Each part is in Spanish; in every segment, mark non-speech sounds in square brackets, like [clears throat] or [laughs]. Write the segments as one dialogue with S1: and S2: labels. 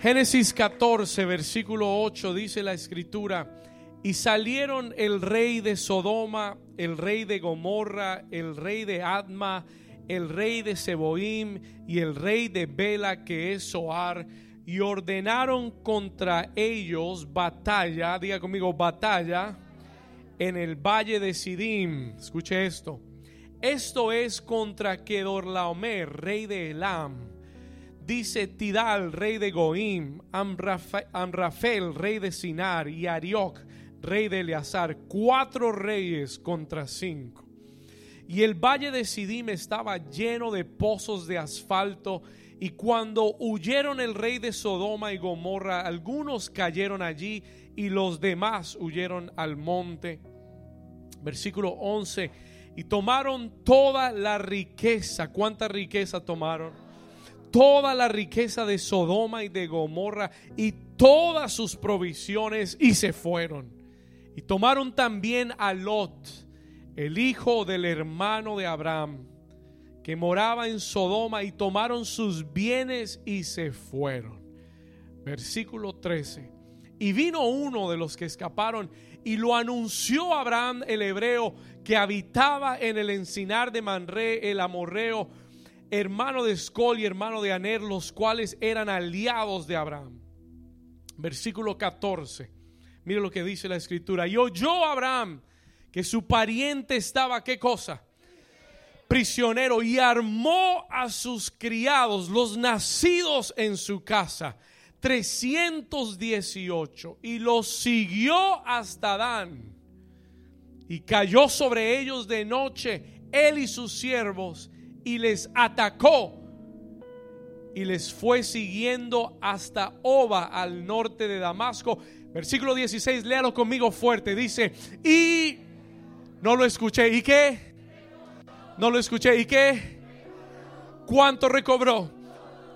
S1: Génesis 14, versículo 8 dice la escritura, y salieron el rey de Sodoma, el rey de Gomorra, el rey de Adma, el rey de Seboim y el rey de Bela que es Soar, y ordenaron contra ellos batalla, diga conmigo batalla, en el valle de Sidim. Escuche esto. Esto es contra Kedorlaomer, rey de Elam dice Tidal, rey de Goim, Amrafel, rey de Sinar, y Arioc, rey de Eleazar, cuatro reyes contra cinco. Y el valle de Sidim estaba lleno de pozos de asfalto, y cuando huyeron el rey de Sodoma y Gomorra, algunos cayeron allí y los demás huyeron al monte. Versículo 11. Y tomaron toda la riqueza. ¿Cuánta riqueza tomaron? Toda la riqueza de Sodoma y de Gomorra y todas sus provisiones y se fueron. Y tomaron también a Lot, el hijo del hermano de Abraham, que moraba en Sodoma, y tomaron sus bienes y se fueron. Versículo 13. Y vino uno de los que escaparon y lo anunció Abraham el hebreo que habitaba en el encinar de Manré el amorreo hermano de Escol y hermano de Aner, los cuales eran aliados de Abraham. Versículo 14. Mire lo que dice la escritura. Y oyó Abraham que su pariente estaba, ¿qué cosa? Prisionero y armó a sus criados, los nacidos en su casa, 318, y los siguió hasta Dan. Y cayó sobre ellos de noche, él y sus siervos, y les atacó y les fue siguiendo hasta Oba al norte de Damasco. Versículo 16, léalo conmigo fuerte. Dice, y no lo escuché. ¿Y qué? No lo escuché. ¿Y qué? ¿Cuánto recobró?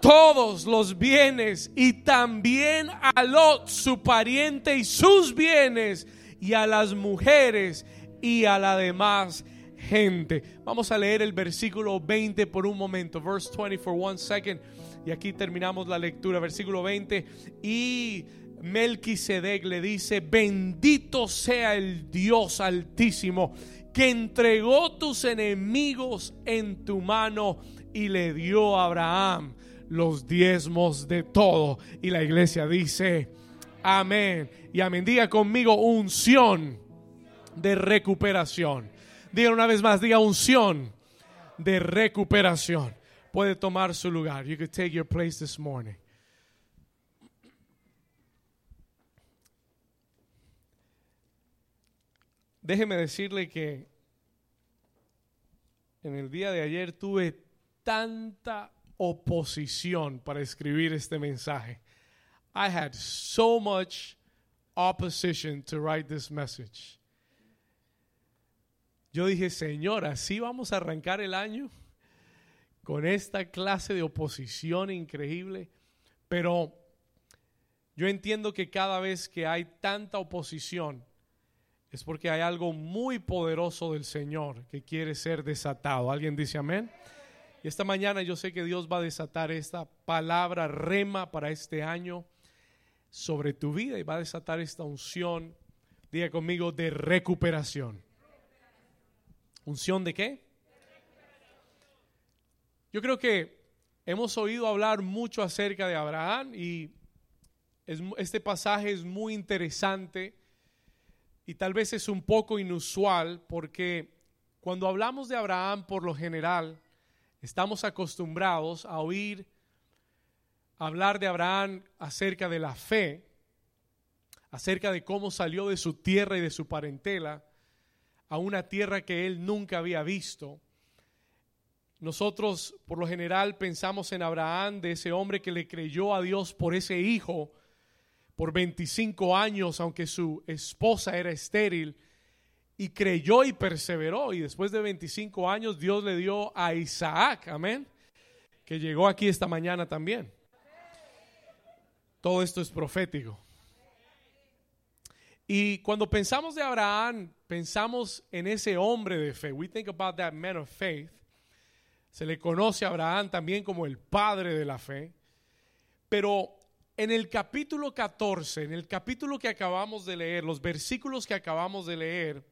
S1: Todos los bienes y también a Lot, su pariente y sus bienes y a las mujeres y a la demás gente. Vamos a leer el versículo 20 por un momento. Verse 20 for one second. Y aquí terminamos la lectura. Versículo 20. Y Melquisedec le dice: Bendito sea el Dios Altísimo que entregó tus enemigos en tu mano y le dio a Abraham los diezmos de todo. Y la iglesia dice: Amén. Y amén. Diga conmigo unción de recuperación. Diga una vez más, diga unción de recuperación. Puede tomar su lugar. You could take your place this morning. Déjeme decirle que en el día de ayer tuve tanta oposición para escribir este mensaje. I had so much opposition to write this message. Yo dije, Señor, así vamos a arrancar el año con esta clase de oposición increíble. Pero yo entiendo que cada vez que hay tanta oposición es porque hay algo muy poderoso del Señor que quiere ser desatado. ¿Alguien dice amén? Y esta mañana yo sé que Dios va a desatar esta palabra rema para este año sobre tu vida y va a desatar esta unción, diga conmigo, de recuperación. ¿Unción de qué? Yo creo que hemos oído hablar mucho acerca de Abraham y este pasaje es muy interesante y tal vez es un poco inusual porque cuando hablamos de Abraham por lo general estamos acostumbrados a oír hablar de Abraham acerca de la fe, acerca de cómo salió de su tierra y de su parentela a una tierra que él nunca había visto. Nosotros por lo general pensamos en Abraham, de ese hombre que le creyó a Dios por ese hijo por 25 años, aunque su esposa era estéril, y creyó y perseveró. Y después de 25 años Dios le dio a Isaac, amén, que llegó aquí esta mañana también. Todo esto es profético. Y cuando pensamos de Abraham, pensamos en ese hombre de fe. We think about that man of faith. Se le conoce a Abraham también como el padre de la fe. Pero en el capítulo 14, en el capítulo que acabamos de leer, los versículos que acabamos de leer,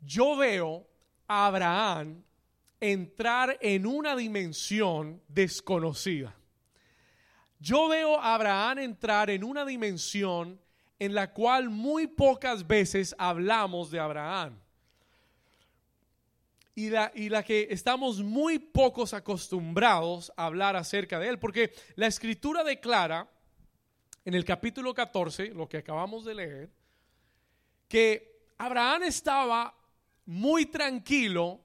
S1: yo veo a Abraham entrar en una dimensión desconocida. Yo veo a Abraham entrar en una dimensión en la cual muy pocas veces hablamos de Abraham. Y la, y la, que estamos muy pocos acostumbrados a hablar acerca de él, porque la escritura declara en el capítulo 14, lo que acabamos de leer, que Abraham estaba muy tranquilo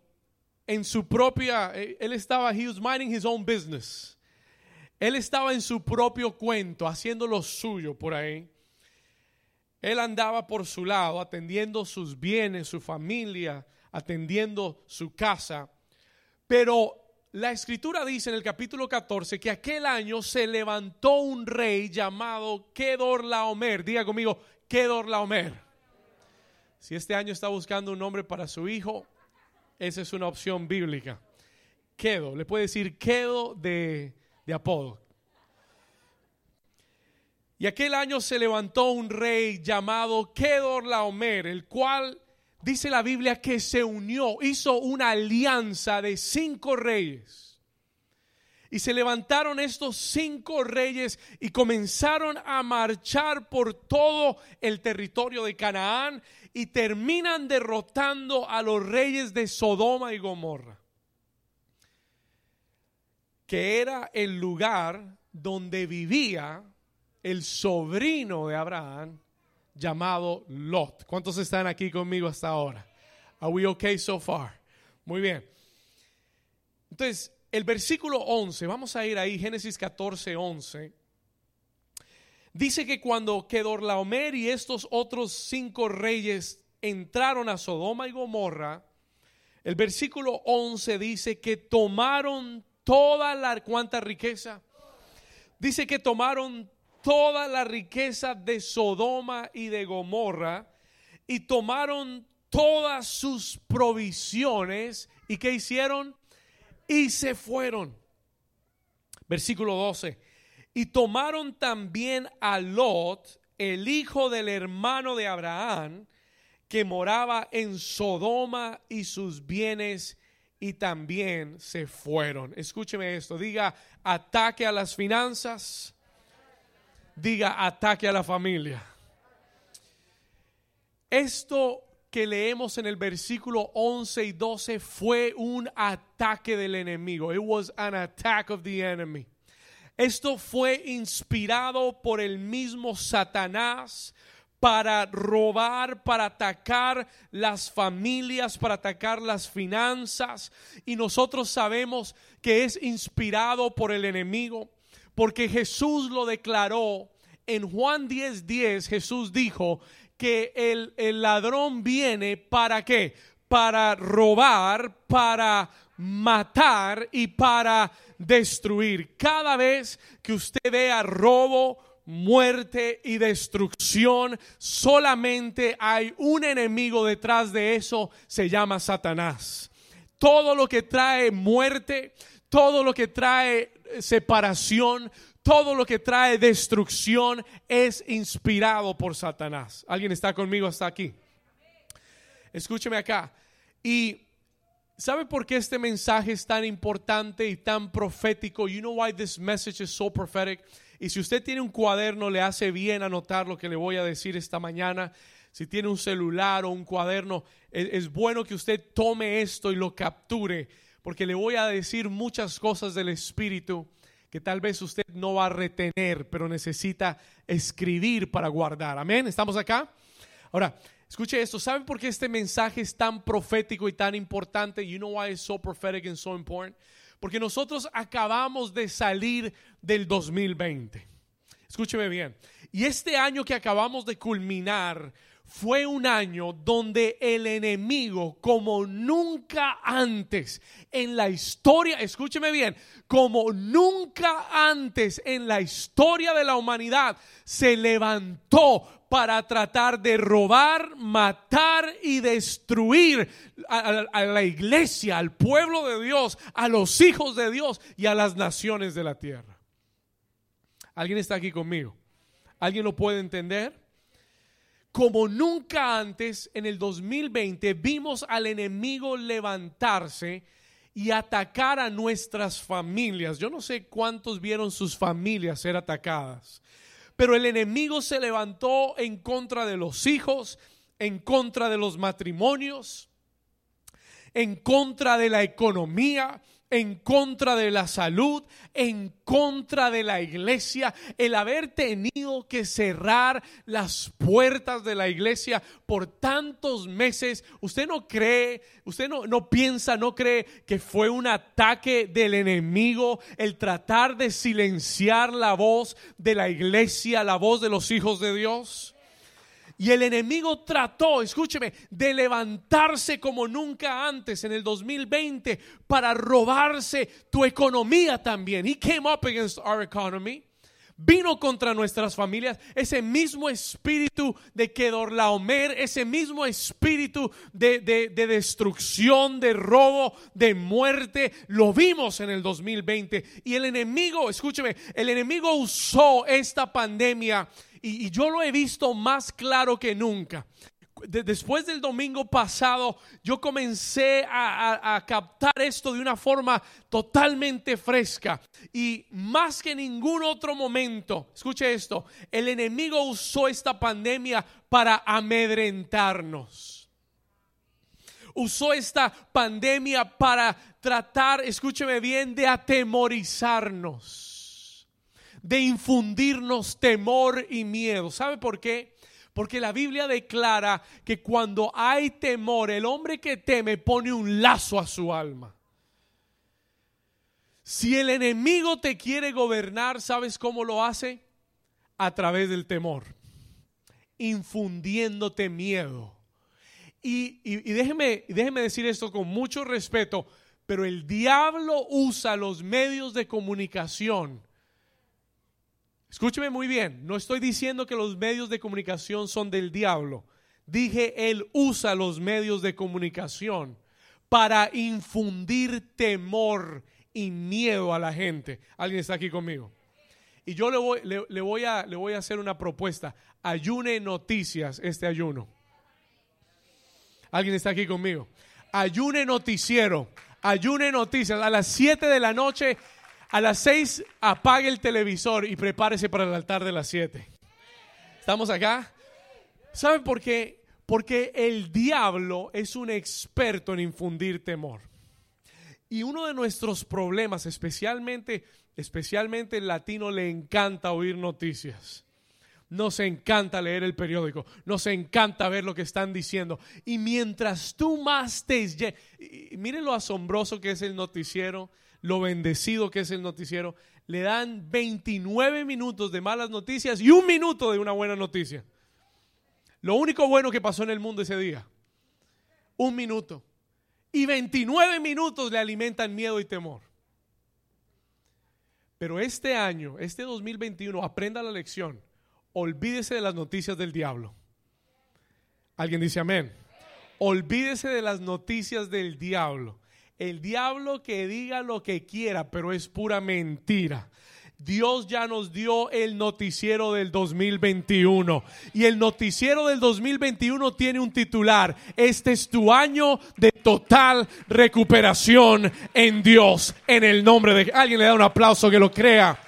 S1: en su propia, eh, él estaba, he was minding his own business. Él estaba en su propio cuento, haciendo lo suyo por ahí. Él andaba por su lado, atendiendo sus bienes, su familia, atendiendo su casa. Pero la escritura dice en el capítulo 14 que aquel año se levantó un rey llamado Kedor Laomer. Diga conmigo, Kedor Laomer. Si este año está buscando un nombre para su hijo, esa es una opción bíblica. Quedo, le puede decir quedo de, de apodo. Y aquel año se levantó un rey llamado Kedor Laomer, el cual dice la Biblia que se unió, hizo una alianza de cinco reyes. Y se levantaron estos cinco reyes y comenzaron a marchar por todo el territorio de Canaán y terminan derrotando a los reyes de Sodoma y Gomorra, que era el lugar donde vivía el sobrino de Abraham llamado Lot. ¿Cuántos están aquí conmigo hasta ahora? Are we okay so far? Muy bien. Entonces, el versículo 11, vamos a ir ahí, Génesis 14, 11. Dice que cuando Kedorlaomer y estos otros cinco reyes entraron a Sodoma y Gomorra, el versículo 11 dice que tomaron toda la cuánta riqueza. Dice que tomaron toda la riqueza de Sodoma y de Gomorra y tomaron todas sus provisiones y qué hicieron? Y se fueron. Versículo 12. Y tomaron también a Lot, el hijo del hermano de Abraham, que moraba en Sodoma y sus bienes y también se fueron. Escúcheme esto, diga ataque a las finanzas, diga ataque a la familia. Esto que leemos en el versículo 11 y 12 fue un ataque del enemigo. It was an attack of the enemy. Esto fue inspirado por el mismo Satanás para robar, para atacar las familias, para atacar las finanzas. Y nosotros sabemos que es inspirado por el enemigo porque Jesús lo declaró en Juan 10:10. 10, Jesús dijo que el, el ladrón viene para qué? Para robar, para matar y para destruir. Cada vez que usted vea robo, muerte y destrucción, solamente hay un enemigo detrás de eso, se llama Satanás. Todo lo que trae muerte, todo lo que trae separación, todo lo que trae destrucción es inspirado por Satanás. ¿Alguien está conmigo hasta aquí? Escúcheme acá. Y ¿sabe por qué este mensaje es tan importante y tan profético? You know why this message is so prophetic? Y si usted tiene un cuaderno, le hace bien anotar lo que le voy a decir esta mañana. Si tiene un celular o un cuaderno, es, es bueno que usted tome esto y lo capture porque le voy a decir muchas cosas del Espíritu que tal vez usted no va a retener, pero necesita escribir para guardar. Amén, ¿estamos acá? Ahora, escuche esto, ¿saben por qué este mensaje es tan profético y tan importante? You know why it's so prophetic and so important? Porque nosotros acabamos de salir del 2020. Escúcheme bien. Y este año que acabamos de culminar fue un año donde el enemigo, como nunca antes en la historia, escúcheme bien, como nunca antes en la historia de la humanidad, se levantó para tratar de robar, matar y destruir a, la iglesia, al pueblo de Dios, a los hijos de Dios y a las naciones de la tierra. ¿Alguien está aquí conmigo? ¿Alguien lo puede entender? Como nunca antes, en el 2020 vimos al enemigo levantarse y atacar a nuestras familias. Yo no sé cuántos vieron sus familias ser atacadas, pero el enemigo se levantó en contra de los hijos, en contra de los matrimonios, en contra de la economía, en contra de la salud, en contra de la iglesia, el haber tenido que cerrar las puertas de la iglesia por tantos meses, usted no cree, usted no, no piensa, no cree que fue un ataque del enemigo el tratar de silenciar la voz de la iglesia, la voz de los hijos de Dios. Y el enemigo trató, escúcheme, de levantarse como nunca antes en el 2020 para robarse tu economía también. He came up against our economy. Vino contra nuestras familias ese mismo espíritu de Kedorlaomer, ese mismo espíritu de, de, de destrucción, de robo, de muerte. Lo vimos en el 2020. Y el enemigo, escúcheme, el enemigo usó esta pandemia y, yo lo he visto más claro que nunca. después del domingo pasado, yo comencé a, captar esto de una forma totalmente fresca. Y más que ningún otro momento, escuche esto, el enemigo usó esta pandemia para amedrentarnos. Usó esta pandemia para tratar, escúcheme bien, de atemorizarnos de infundirnos temor y miedo. ¿Sabe por qué? Porque la Biblia declara que cuando hay temor, el hombre que teme pone un lazo a su alma. Si el enemigo te quiere gobernar, ¿sabes cómo lo hace? A través del temor, infundiéndote miedo. Y, déjeme, déjeme decir esto con mucho respeto, pero el diablo usa los medios de comunicación Escúcheme muy bien, no estoy diciendo que los medios de comunicación son del diablo. Dije, Él usa los medios de comunicación para infundir temor y miedo a la gente. ¿Alguien está aquí conmigo? Y yo le voy, le, voy, a, le voy a hacer una propuesta. Ayune noticias este ayuno. ¿Alguien está aquí conmigo? Ayune noticiero. Ayune noticias. A las 7 de la noche a las seis apague el televisor y prepárese para el altar de las siete. ¿Estamos acá? ¿Saben por qué? Porque el diablo es un experto en infundir temor. Y uno de nuestros problemas, especialmente, especialmente el latino, le encanta oír noticias. Nos encanta leer el periódico, nos encanta ver lo que están diciendo. Y mientras tú más te... Miren lo asombroso que es el noticiero lo bendecido que es el noticiero, le dan 29 minutos de malas noticias y un minuto de una buena noticia. Lo único bueno que pasó en el mundo ese día, un minuto. Y 29 minutos le alimentan miedo y temor. Pero este año, este 2021, aprenda la lección. Olvídese de las noticias del diablo. ¿Alguien dice amén? Olvídese de las noticias del diablo el diablo que diga lo que quiera, pero es pura mentira. Dios ya nos dio el noticiero del 2021 y el noticiero del 2021 tiene un titular. Este es tu año de total recuperación en Dios, en el nombre de... Alguien le da un aplauso que lo crea.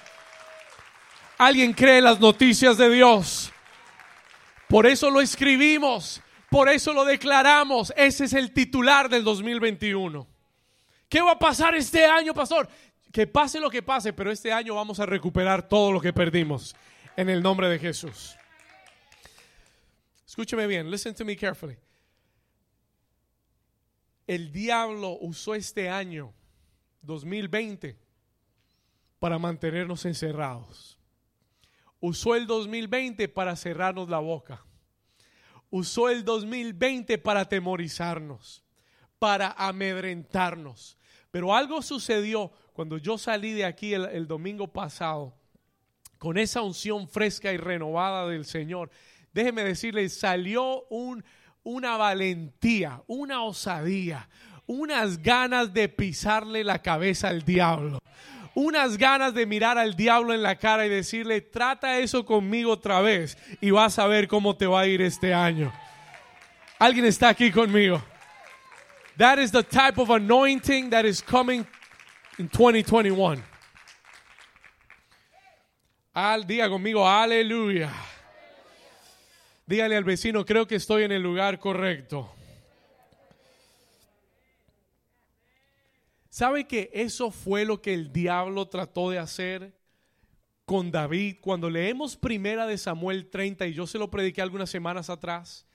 S1: Alguien cree las noticias de Dios. Por eso lo escribimos, por eso lo declaramos. Ese es el titular del 2021. ¿Qué va a pasar este año, pastor? Que pase lo que pase, pero este año vamos a recuperar todo lo que perdimos en el nombre de Jesús. Escúcheme bien, listen to me carefully. El diablo usó este año 2020 para mantenernos encerrados. Usó el 2020 para cerrarnos la boca. Usó el 2020 para atemorizarnos, para amedrentarnos. Pero algo sucedió cuando yo salí de aquí el, domingo pasado con esa unción fresca y renovada del Señor. Déjeme decirle, salió un, una valentía, una osadía, unas ganas de pisarle la cabeza al diablo unas ganas de mirar al diablo en la cara y decirle, trata eso conmigo otra vez y vas a ver cómo te va a ir este año. Alguien está aquí conmigo. That is the type of anointing that is coming in 2021. Al día conmigo, aleluya. Dígale al vecino, creo que estoy en el lugar correcto. ¿Sabe que eso fue lo que el diablo trató de hacer con David? Cuando leemos primera de Samuel 30, y yo se lo prediqué algunas semanas atrás,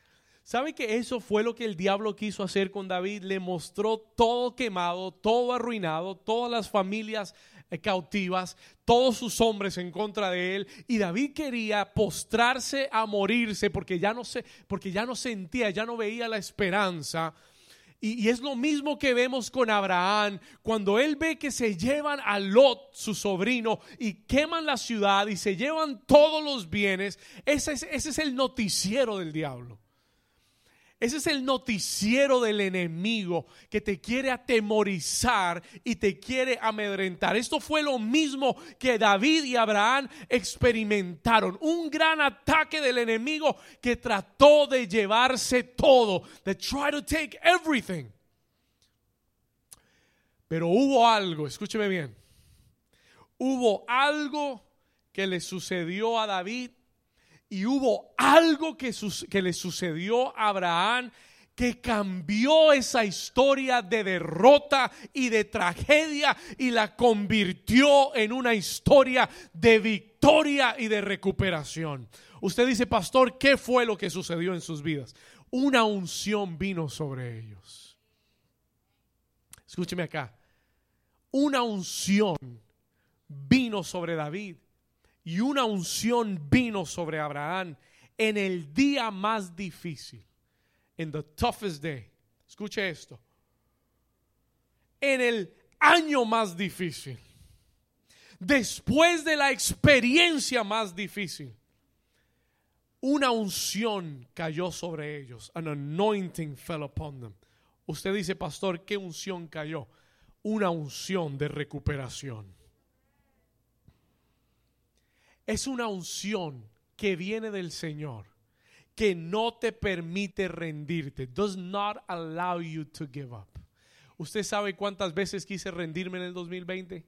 S1: ¿sabe que eso fue lo que el diablo quiso hacer con David? Le mostró todo quemado, todo arruinado, todas las familias eh, cautivas, todos sus hombres en contra de él y David quería postrarse a morirse porque ya no se porque ya no sentía, ya no veía la esperanza. Y, es lo mismo que vemos con Abraham, cuando él ve que se llevan a Lot, su sobrino, y queman la ciudad y se llevan todos los bienes, ese es, ese es el noticiero del diablo. Ese es el noticiero del enemigo que te quiere atemorizar y te quiere amedrentar. Esto fue lo mismo que David y Abraham experimentaron. Un gran ataque del enemigo que trató de llevarse todo. De try to take everything. Pero hubo algo, escúcheme bien. Hubo algo que le sucedió a David y hubo algo que, que le sucedió a Abraham que cambió esa historia de derrota y de tragedia y la convirtió en una historia de victoria y de recuperación. Usted dice, pastor, ¿qué fue lo que sucedió en sus vidas? Una unción vino sobre ellos. Escúcheme acá. Una unción vino sobre David y una unción vino sobre Abraham en el día más difícil, en the toughest day. Escuche esto. En el año más difícil, después de la experiencia más difícil, una unción cayó sobre ellos. An anointing fell upon them. Usted dice, pastor, ¿qué unción cayó? Una unción de recuperación es una unción que viene del Señor que no te permite rendirte. Does not allow you to give up. ¿Usted sabe cuántas veces quise rendirme en el 2020?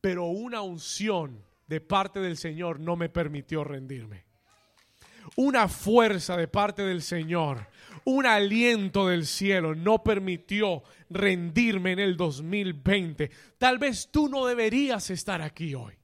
S1: Pero una unción de parte del Señor no me permitió rendirme. Una fuerza de parte del Señor, un aliento del cielo no permitió rendirme en el 2020. Tal vez tú no deberías estar aquí hoy.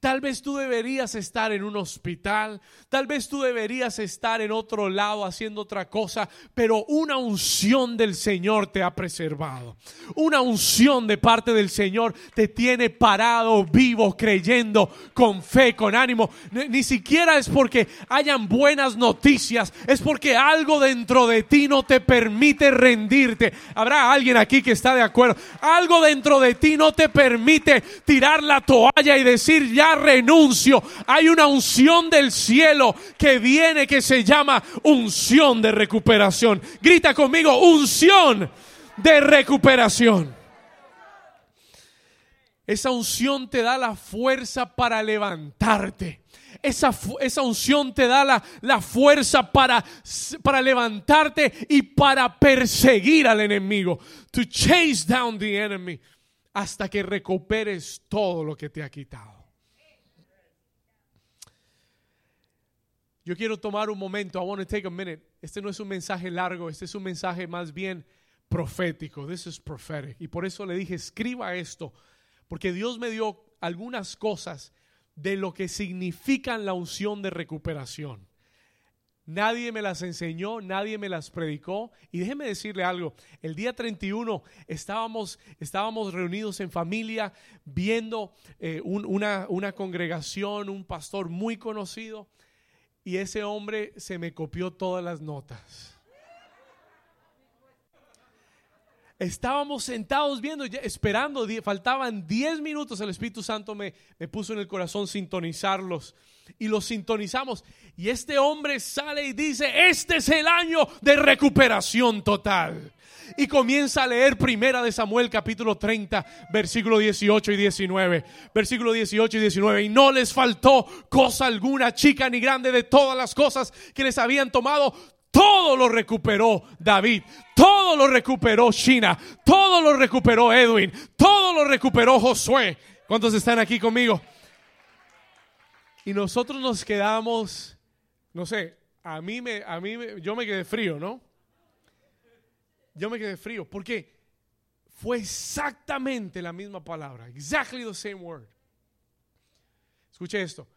S1: Tal vez tú deberías estar en un hospital, tal vez tú deberías estar en otro lado haciendo otra cosa, pero una unción del Señor te ha preservado. Una unción de parte del Señor te tiene parado, vivo, creyendo, con fe, con ánimo. Ni, siquiera es porque hayan buenas noticias, es porque algo dentro de ti no te permite rendirte. Habrá alguien aquí que está de acuerdo. Algo dentro de ti no te permite tirar la toalla y decir ya renuncio. Hay una unción del cielo que viene que se llama unción de recuperación. Grita conmigo, unción de recuperación. Esa unción te da la fuerza para levantarte. Esa, esa, unción te da la, la fuerza para, para levantarte y para perseguir al enemigo. To chase down the enemy hasta que recuperes todo lo que te ha quitado. Yo quiero tomar un momento. I want to take a minute. Este no es un mensaje largo, este es un mensaje más bien profético. This is prophetic. Y por eso le dije, escriba esto, porque Dios me dio algunas cosas de lo que significan la unción de recuperación. Nadie me las enseñó, nadie me las predicó. Y déjeme decirle algo, el día 31 estábamos, estábamos reunidos en familia viendo eh, una, una congregación, un pastor muy conocido y ese hombre se me copió todas las notas. Estábamos sentados viendo, esperando, faltaban 10 minutos, el Espíritu Santo me, me puso en el corazón sintonizarlos y lo sintonizamos. Y este hombre sale y dice, este es el año de recuperación total. Y comienza a leer primera de Samuel capítulo 30, versículo 18 y 19. Versículo 18 y 19. Y no les faltó cosa alguna, chica ni grande, de todas las cosas que les habían tomado. Todo lo recuperó David, todo lo recuperó China, todo lo recuperó Edwin, todo lo recuperó Josué. ¿Cuántos están aquí conmigo? Y nosotros nos quedamos, no sé, a mí me, a mí yo me quedé frío, ¿no? Yo me quedé frío porque fue exactamente la misma palabra, exactly the same word. Escuche esto,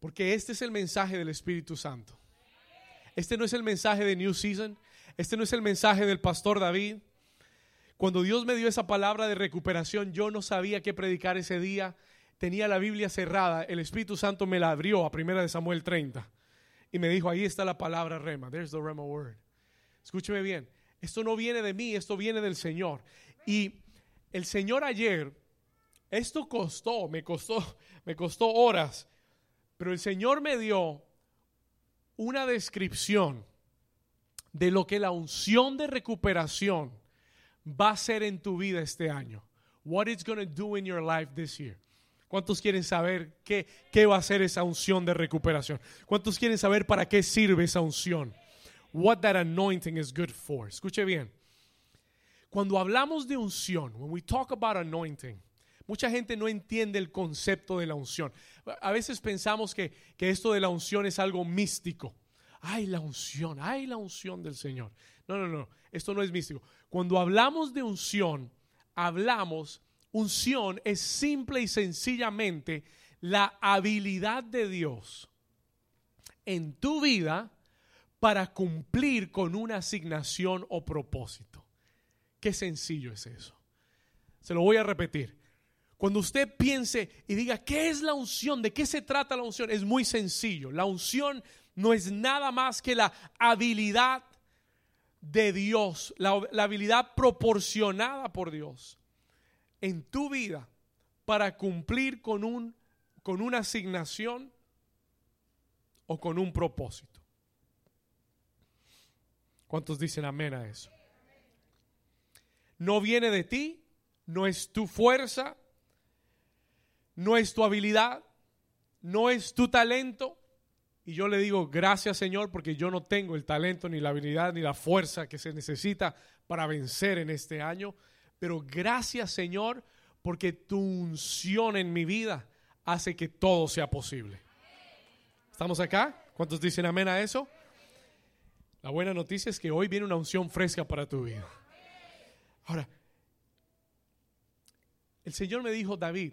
S1: porque este es el mensaje del Espíritu Santo. Este no es el mensaje de New Season, este no es el mensaje del pastor David. Cuando Dios me dio esa palabra de recuperación, yo no sabía qué predicar ese día tenía la Biblia cerrada, el Espíritu Santo me la abrió a primera de Samuel 30 y me dijo, ahí está la palabra rema, there's the rema word. Escúcheme bien, esto no viene de mí, esto viene del Señor. Y el Señor ayer, esto costó, me costó, [laughs] me costó horas, pero el Señor me dio una descripción de lo que la unción de recuperación va a ser en tu vida este año. What it's going to do in your life this year. ¿Cuántos quieren saber qué, qué va a ser esa unción de recuperación? ¿Cuántos quieren saber para qué sirve esa unción? What that anointing is good for. Escuche bien. Cuando hablamos de unción, when we talk about anointing, mucha gente no entiende el concepto de la unción. A veces pensamos que, que esto de la unción es algo místico. Ay, la unción, ay, la unción del Señor. No, no, no, esto no es místico. Cuando hablamos de unción, hablamos Unción es simple y sencillamente la habilidad de Dios en tu vida para cumplir con una asignación o propósito. Qué sencillo es eso. Se lo voy a repetir. Cuando usted piense y diga, ¿qué es la unción? ¿De qué se trata la unción? Es muy sencillo. La unción no es nada más que la habilidad de Dios, la, la habilidad proporcionada por Dios en tu vida para cumplir con, un, con una asignación o con un propósito. ¿Cuántos dicen amén a eso? No viene de ti, no es tu fuerza, no es tu habilidad, no es tu talento. Y yo le digo, gracias Señor, porque yo no tengo el talento, ni la habilidad, ni la fuerza que se necesita para vencer en este año. Pero gracias Señor porque tu unción en mi vida hace que todo sea posible. ¿Estamos acá? ¿Cuántos dicen amén a eso? La buena noticia es que hoy viene una unción fresca para tu vida. Ahora, el Señor me dijo, David,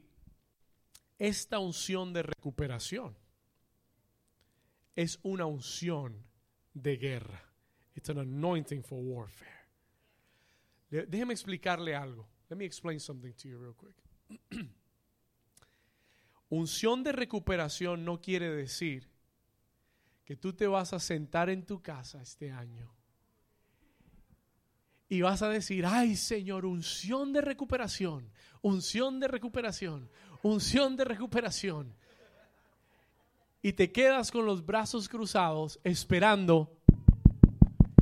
S1: esta unción de recuperación es una unción de guerra. It's an anointing for warfare. Déjeme explicarle algo. Let me explain something to you real quick. [clears throat] Unción de recuperación no quiere decir que tú te vas a sentar en tu casa este año y vas a decir, ay Señor, unción de recuperación, unción de recuperación, unción de recuperación. Y te quedas con los brazos cruzados esperando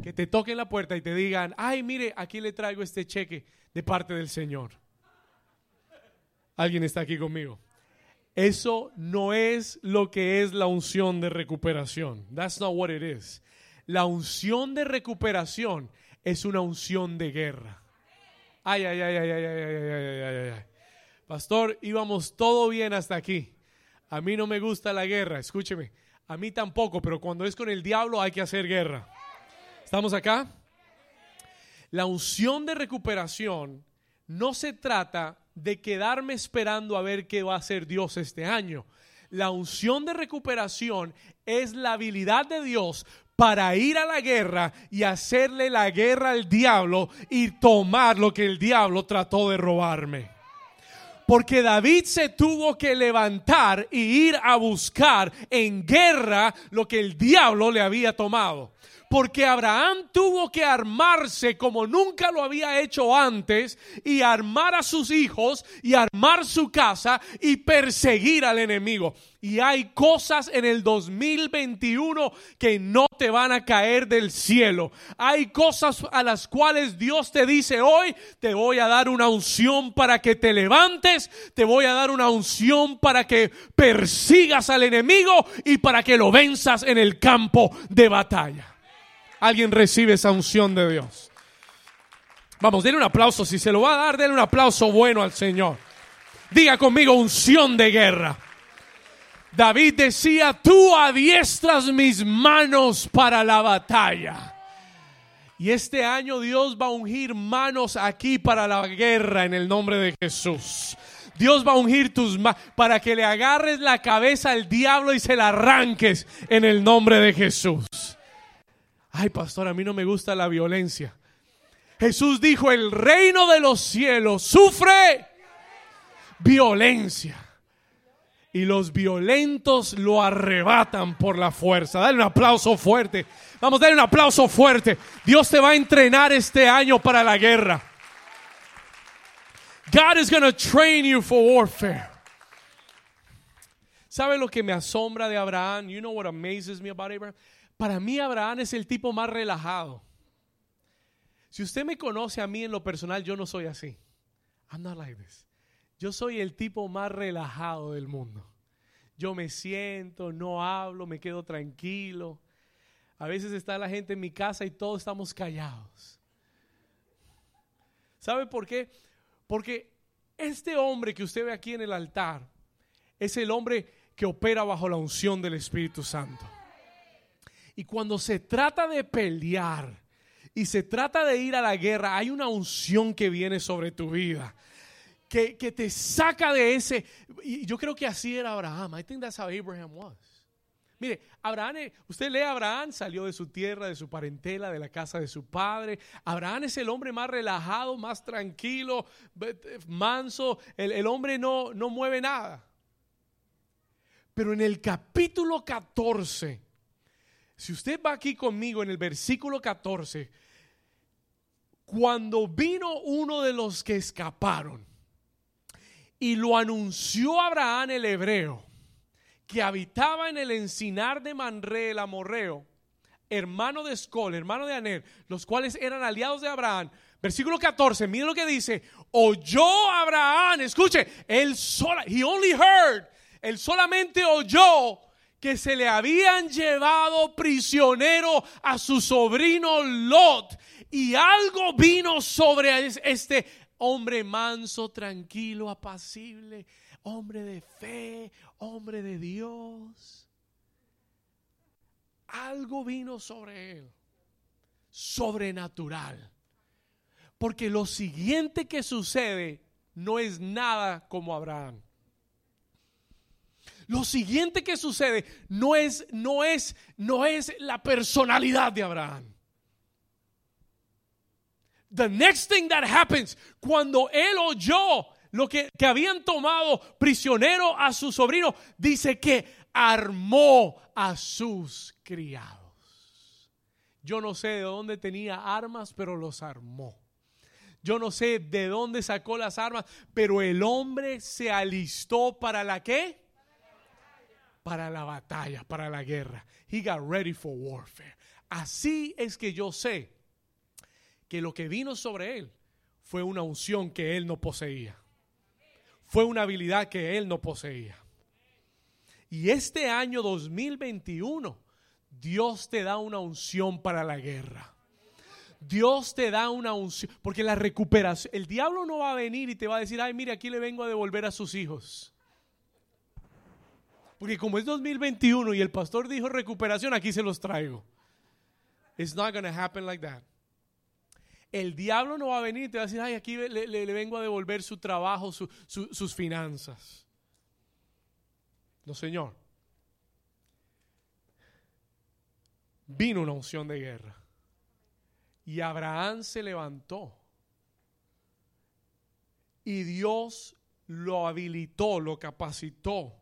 S1: que te toquen la puerta y te digan, ay, mire, aquí le traigo este cheque de parte del Señor. ¿Alguien está aquí conmigo? Eso no es lo que es la unción de recuperación. That's not what it is. La unción de recuperación es una unción de guerra. Ay, ay, ay, ay, ay, ay, ay, ay, ay, ay. Pastor, íbamos todo bien hasta aquí. A mí no me gusta la guerra, escúcheme. A mí tampoco, pero cuando es con el diablo hay que hacer guerra. ¿Estamos acá? La unción de recuperación no se trata de quedarme esperando a ver qué va a hacer Dios este año. La unción de recuperación es la habilidad de Dios para ir a la guerra y hacerle la guerra al diablo y tomar lo que el diablo trató de robarme. Porque David se tuvo que levantar y ir a buscar en guerra lo que el diablo le había tomado. Porque Abraham tuvo que armarse como nunca lo había hecho antes y armar a sus hijos y armar su casa y perseguir al enemigo. Y hay cosas en el 2021 que no te van a caer del cielo. Hay cosas a las cuales Dios te dice hoy, te voy a dar una unción para que te levantes, te voy a dar una unción para que persigas al enemigo y para que lo venzas en el campo de batalla. Alguien recibe esa unción de Dios. Vamos, denle un aplauso. Si se lo va a dar, denle un aplauso bueno al Señor. Diga conmigo unción de guerra. David decía, tú adiestras mis manos para la batalla. Y este año Dios va a ungir manos aquí para la guerra en el nombre de Jesús. Dios va a ungir tus manos para que le agarres la cabeza al diablo y se la arranques en el nombre de Jesús. Ay, pastor, a mí no me gusta la violencia. Jesús dijo, el reino de los cielos sufre violencia y los violentos lo arrebatan por la fuerza. Dale un aplauso fuerte. Vamos, dale un aplauso fuerte. Dios te va a entrenar este año para la guerra. God is going to train you for warfare. ¿Sabe lo que me asombra de Abraham? You know what amazes me about Abraham? Para mí Abraham es el tipo más relajado. Si usted me conoce a mí en lo personal, yo no soy así. I'm not like this. Yo soy el tipo más relajado del mundo. Yo me siento, no hablo, me quedo tranquilo. A veces está la gente en mi casa y todos estamos callados. ¿Sabe por qué? Porque este hombre que usted ve aquí en el altar es el hombre que opera bajo la unción del Espíritu Santo. Y cuando se trata de pelear y se trata de ir a la guerra, hay una unción que viene sobre tu vida que, te saca de ese. Y yo creo que así era Abraham. I think that's how Abraham was. Mire, Abraham, usted lee Abraham, salió de su tierra, de su parentela, de la casa de su padre. Abraham es el hombre más relajado, más tranquilo, manso. El, el hombre no, no mueve nada. Pero en el capítulo 14, si usted va aquí conmigo en el versículo 14, cuando vino uno de los que escaparon, y lo anunció Abraham el hebreo, que habitaba en el encinar de Manre el amorreo, hermano de Escol, hermano de Aner, los cuales eran aliados de Abraham. Versículo 14, miren lo que dice, oyó Abraham, escuche, él sola, he only heard, él solamente oyó que se le habían llevado prisionero a su sobrino Lot y algo vino sobre este hombre manso, tranquilo, apacible, hombre de fe, hombre de Dios. Algo vino sobre él, sobrenatural. Porque lo siguiente que sucede no es nada como Abraham. Lo siguiente que sucede no es, no es, no es la personalidad de Abraham. The next thing that happens, cuando él oyó lo que, que habían tomado prisionero a su sobrino, dice que armó a sus criados. Yo no sé de dónde tenía armas, pero los armó. Yo no sé de dónde sacó las armas, pero el hombre se alistó para la qué? Para la batalla, para la guerra. He got ready for warfare. Así es que yo sé que lo que vino sobre él fue una unción que él no poseía. Fue una habilidad que él no poseía. Y este año 2021, Dios te da una unción para la guerra. Dios te da una unción, porque la recuperación, el diablo no va a venir y te va a decir, ay, mire, aquí le vengo a devolver a sus hijos. Porque como es 2021 y el pastor dijo recuperación, aquí se los traigo. It's not going to happen like that. El diablo no va a venir y te va a decir, ay, aquí le, vengo a devolver su trabajo, sus finanzas. No, Señor. Vino una unción de guerra. Y Abraham se levantó. Y Dios lo habilitó, lo capacitó.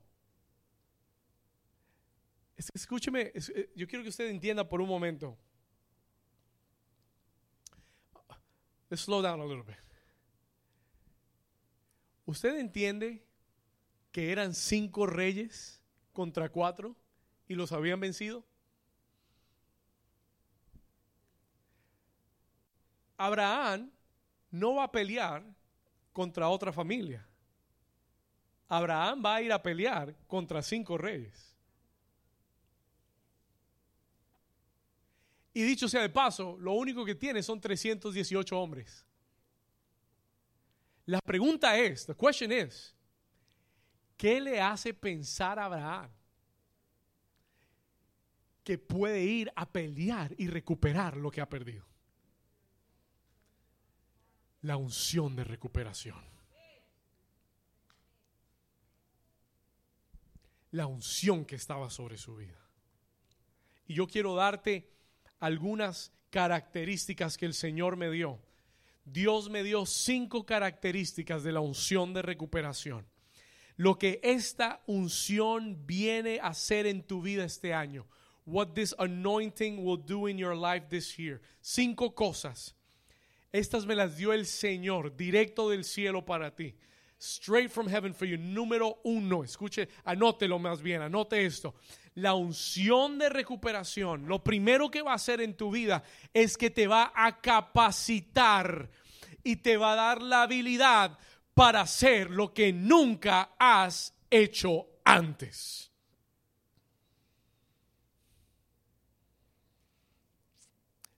S1: Escúcheme, eh, yo quiero que usted entienda por un momento. Let's slow down a little bit. ¿Usted entiende que eran cinco reyes contra cuatro y los habían vencido? Abraham no va a pelear contra otra familia. Abraham va a ir a pelear contra cinco reyes. Y dicho sea de paso, lo único que tiene son 318 hombres. La pregunta es, the question is, ¿qué le hace pensar a Abraham que puede ir a pelear y recuperar lo que ha perdido? La unción de recuperación. La unción que estaba sobre su vida. Y yo quiero darte algunas características que el Señor me dio. Dios me dio cinco características de la unción de recuperación. Lo que esta unción viene a hacer en tu vida este año. What this anointing will do in your life this year. Cinco cosas. Estas me las dio el Señor directo del cielo para ti. Straight from heaven for you. Número uno. Escuche, anótelo más bien, anote esto la unción de recuperación, lo primero que va a hacer en tu vida es que te va a capacitar y te va a dar la habilidad para hacer lo que nunca has hecho antes.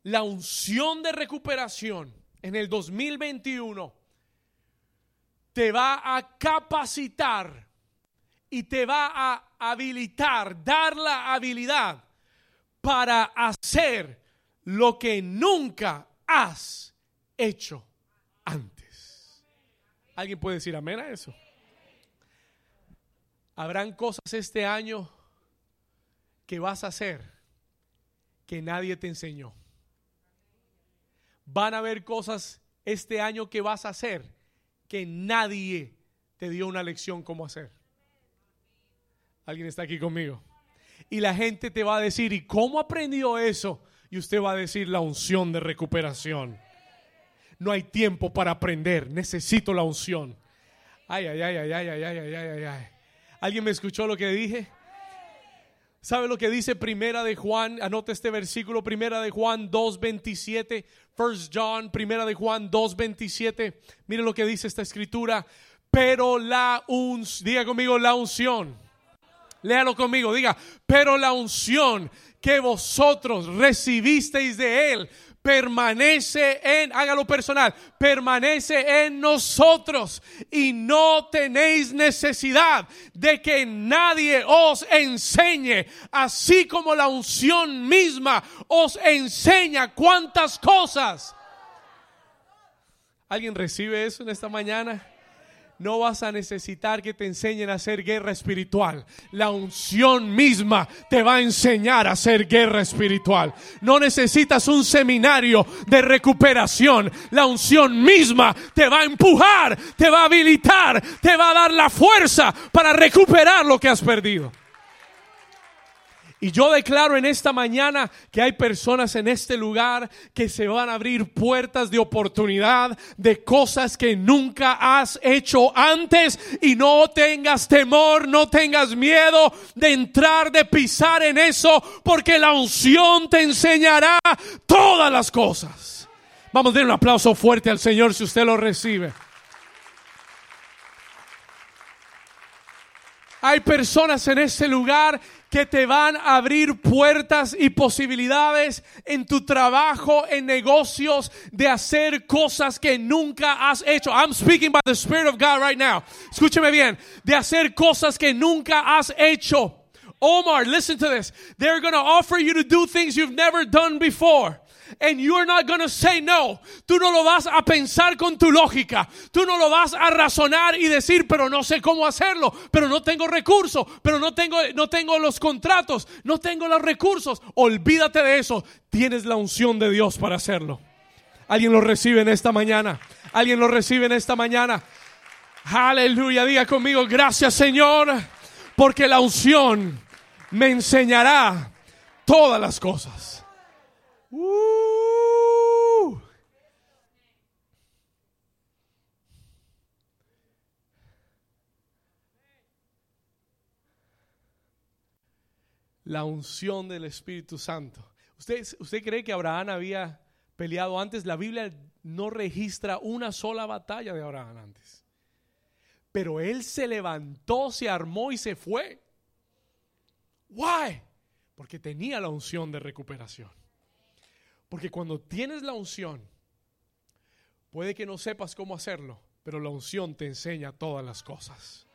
S1: La unción de recuperación en el 2021 te va a capacitar y te va a habilitar, dar la habilidad para hacer lo que nunca has hecho antes. ¿Alguien puede decir amén a eso? Habrán cosas este año que vas a hacer que nadie te enseñó. Van a haber cosas este año que vas a hacer que nadie te dio una lección cómo hacer. Alguien está aquí conmigo. Y la gente te va a decir, ¿y cómo aprendió eso? Y usted va a decir la unción de recuperación. No hay tiempo para aprender, necesito la unción. Ay, ay, ay, ay, ay, ay, ay, ay, ay, ¿Alguien me escuchó lo que dije? ¿Sabe lo que dice Primera de Juan? Anota este versículo, Primera de Juan 2:27, First John, Primera de Juan 2:27. Mire lo que dice esta escritura, pero la unción, diga conmigo la unción Léalo conmigo, diga, pero la unción que vosotros recibisteis de Él permanece en, hágalo personal, permanece en nosotros y no tenéis necesidad de que nadie os enseñe, así como la unción misma os enseña cuántas cosas. ¿Alguien recibe eso en esta mañana? No vas a necesitar que te enseñen a hacer guerra espiritual. La unción misma te va a enseñar a hacer guerra espiritual. No necesitas un seminario de recuperación. La unción misma te va a empujar, te va a habilitar, te va a dar la fuerza para recuperar lo que has perdido. Y yo declaro en esta mañana que hay personas en este lugar que se van a abrir puertas de oportunidad de cosas que nunca has hecho antes y no tengas temor, no tengas miedo de entrar, de pisar en eso, porque la unción te enseñará todas las cosas. Vamos a dar un aplauso fuerte al Señor si usted lo recibe. Hay personas en este lugar que te van a abrir puertas y posibilidades en tu trabajo, en negocios, de hacer cosas que nunca has hecho. I'm speaking by the Spirit of God right now. Escúcheme bien, de hacer cosas que nunca has hecho. Omar, listen to this. They're going to offer you to do things you've never done before and you're not going to say no. Tú no lo vas a pensar con tu lógica. Tú no lo vas a razonar y decir, pero no sé cómo hacerlo, pero no tengo recursos, pero no tengo, no tengo los contratos, no tengo los recursos. Olvídate de eso. Tienes la unción de Dios para hacerlo. ¿Alguien lo recibe en esta mañana? ¿Alguien lo recibe en esta mañana? Aleluya, diga conmigo, gracias Señor, porque la unción me enseñará todas las cosas. Uh. La unción del Espíritu Santo. ¿Usted, ¿Usted cree que Abraham había peleado antes? La Biblia no registra una sola batalla de Abraham antes. Pero él se levantó, se armó y se fue. Why? Porque tenía la unción de recuperación. Porque cuando tienes la unción, puede que no sepas cómo hacerlo, pero la unción te enseña todas las cosas.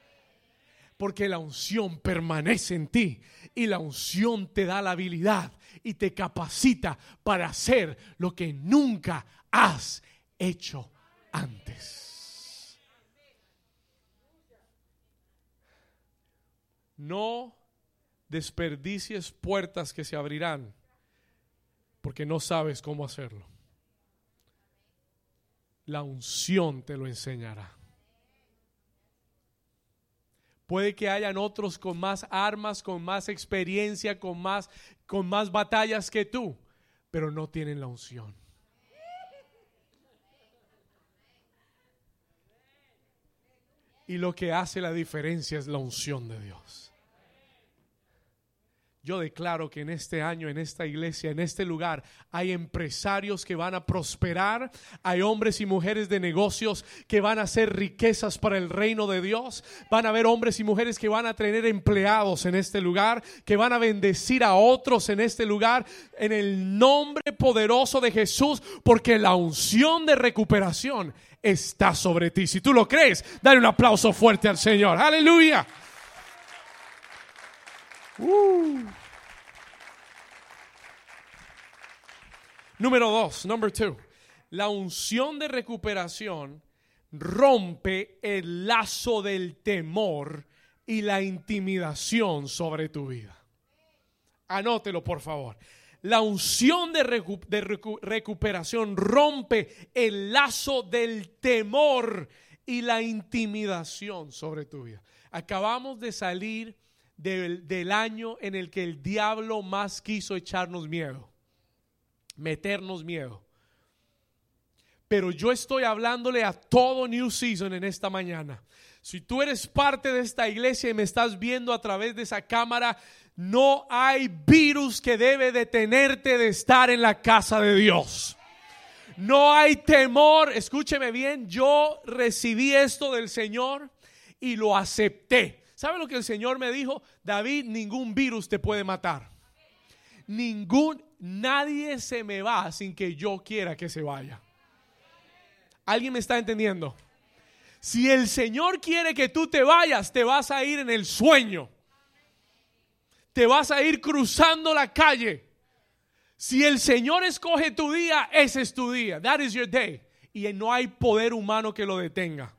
S1: Porque la unción permanece en ti y la unción te da la habilidad y te capacita para hacer lo que nunca has hecho antes. No desperdicies puertas que se abrirán porque no sabes cómo hacerlo. La unción te lo enseñará. Puede que hayan otros con más armas, con más experiencia, con más, con más batallas que tú, pero no tienen la unción. Y lo que hace la diferencia es la unción de Dios. Yo declaro que en este año, en esta iglesia, en este lugar, hay empresarios que van a prosperar, hay hombres y mujeres de negocios que van a hacer riquezas para el reino de Dios, van a haber hombres y mujeres que van a tener empleados en este lugar, que van a bendecir a otros en este lugar, en el nombre poderoso de Jesús, porque la unción de recuperación está sobre ti. Si tú lo crees, dale un aplauso fuerte al Señor. Aleluya. Número dos, number two. La unción de recuperación rompe el lazo del temor y la intimidación sobre tu vida. Anótelo, por favor. La unción de, recuperación rompe el lazo del temor y la intimidación sobre tu vida. Acabamos de salir del, año en el que el diablo más quiso echarnos miedo, meternos miedo. Pero yo estoy hablándole a todo New Season en esta mañana. Si tú eres parte de esta iglesia y me estás viendo a través de esa cámara, no hay virus que debe detenerte de estar en la casa de Dios. No hay temor, escúcheme bien, yo recibí esto del Señor y lo acepté. ¿Sabe lo que el Señor me dijo? David, ningún virus te puede matar. Ningún, nadie se me va sin que yo quiera que se vaya. ¿Alguien me está entendiendo? Si el Señor quiere que tú te vayas, te vas a ir en el sueño te vas a ir cruzando la calle. Si el Señor escoge tu día, ese es tu día. That is your day. Y no hay poder humano que lo detenga.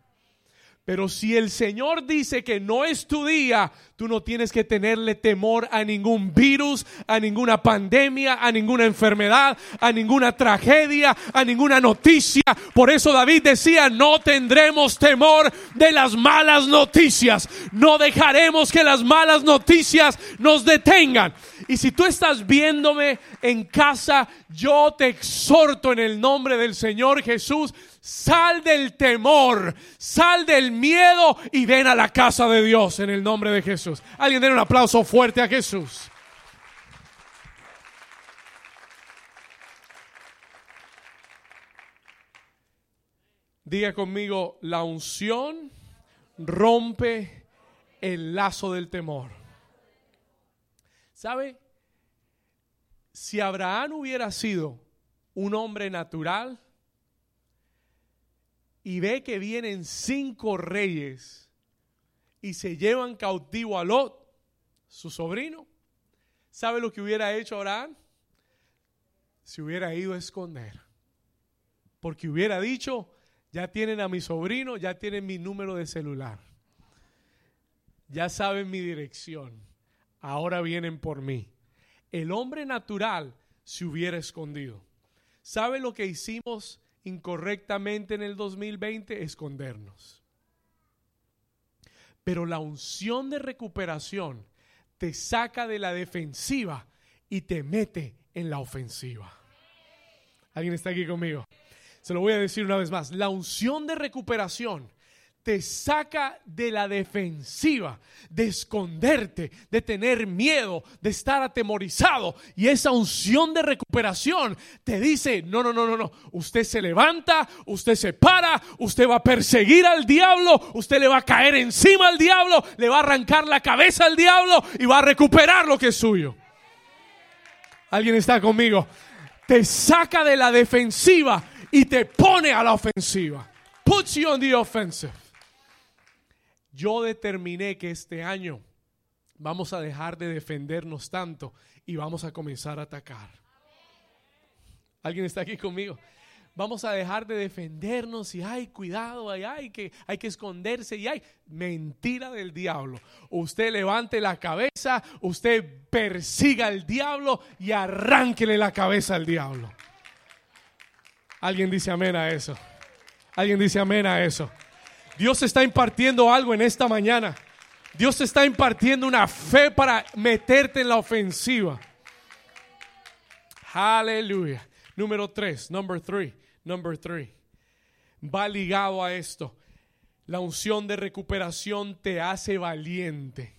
S1: Pero si el Señor dice que no es tu día, tú no tienes que tenerle temor a ningún virus, a ninguna pandemia, a ninguna enfermedad, a ninguna tragedia, a ninguna noticia. Por eso David decía, no tendremos temor de las malas noticias. No dejaremos que las malas noticias nos detengan. Y si tú estás viéndome en casa, yo te exhorto en el nombre del Señor Jesús Sal del temor, sal del miedo y ven a la casa de Dios en el nombre de Jesús. Alguien den un aplauso fuerte a Jesús. Diga conmigo, la unción rompe el lazo del temor. ¿Sabe? Si Abraham hubiera sido un hombre natural, y ve que vienen cinco reyes y se llevan cautivo a Lot, su sobrino, ¿sabe lo que hubiera hecho Abraham? Se hubiera ido a esconder. Porque hubiera dicho, ya tienen a mi sobrino, ya tienen mi número de celular. Ya saben mi dirección. Ahora vienen por mí. El hombre natural se hubiera escondido. ¿Sabe lo que hicimos incorrectamente en el 2020, escondernos. Pero la unción de recuperación te saca de la defensiva y te mete en la ofensiva. ¿Alguien está aquí conmigo? Se lo voy a decir una vez más. La unción de recuperación te saca de la defensiva, de esconderte, de tener miedo, de estar atemorizado. Y esa unción de recuperación te dice, no, no, no, no, no, usted se levanta, usted se para, usted va a perseguir al diablo, usted le va a caer encima al diablo, le va a arrancar la cabeza al diablo y va a recuperar lo que es suyo. ¿Alguien está conmigo? Te saca de la defensiva y te pone a la ofensiva. Puts you on the offensive. Yo determiné que este año vamos a dejar de defendernos tanto y vamos a comenzar a atacar. ¿Alguien está aquí conmigo? Vamos a dejar de defendernos y hay cuidado, hay, hay, que, hay que esconderse y hay mentira del diablo. Usted levante la cabeza, usted persiga al diablo y arránquele la cabeza al diablo. Alguien dice amén a eso. Alguien dice amén a eso. Dios está impartiendo algo en esta mañana. Dios está impartiendo una fe para meterte en la ofensiva. Aleluya. Número tres, number three, number three. Va ligado a esto. La unción de recuperación te hace valiente.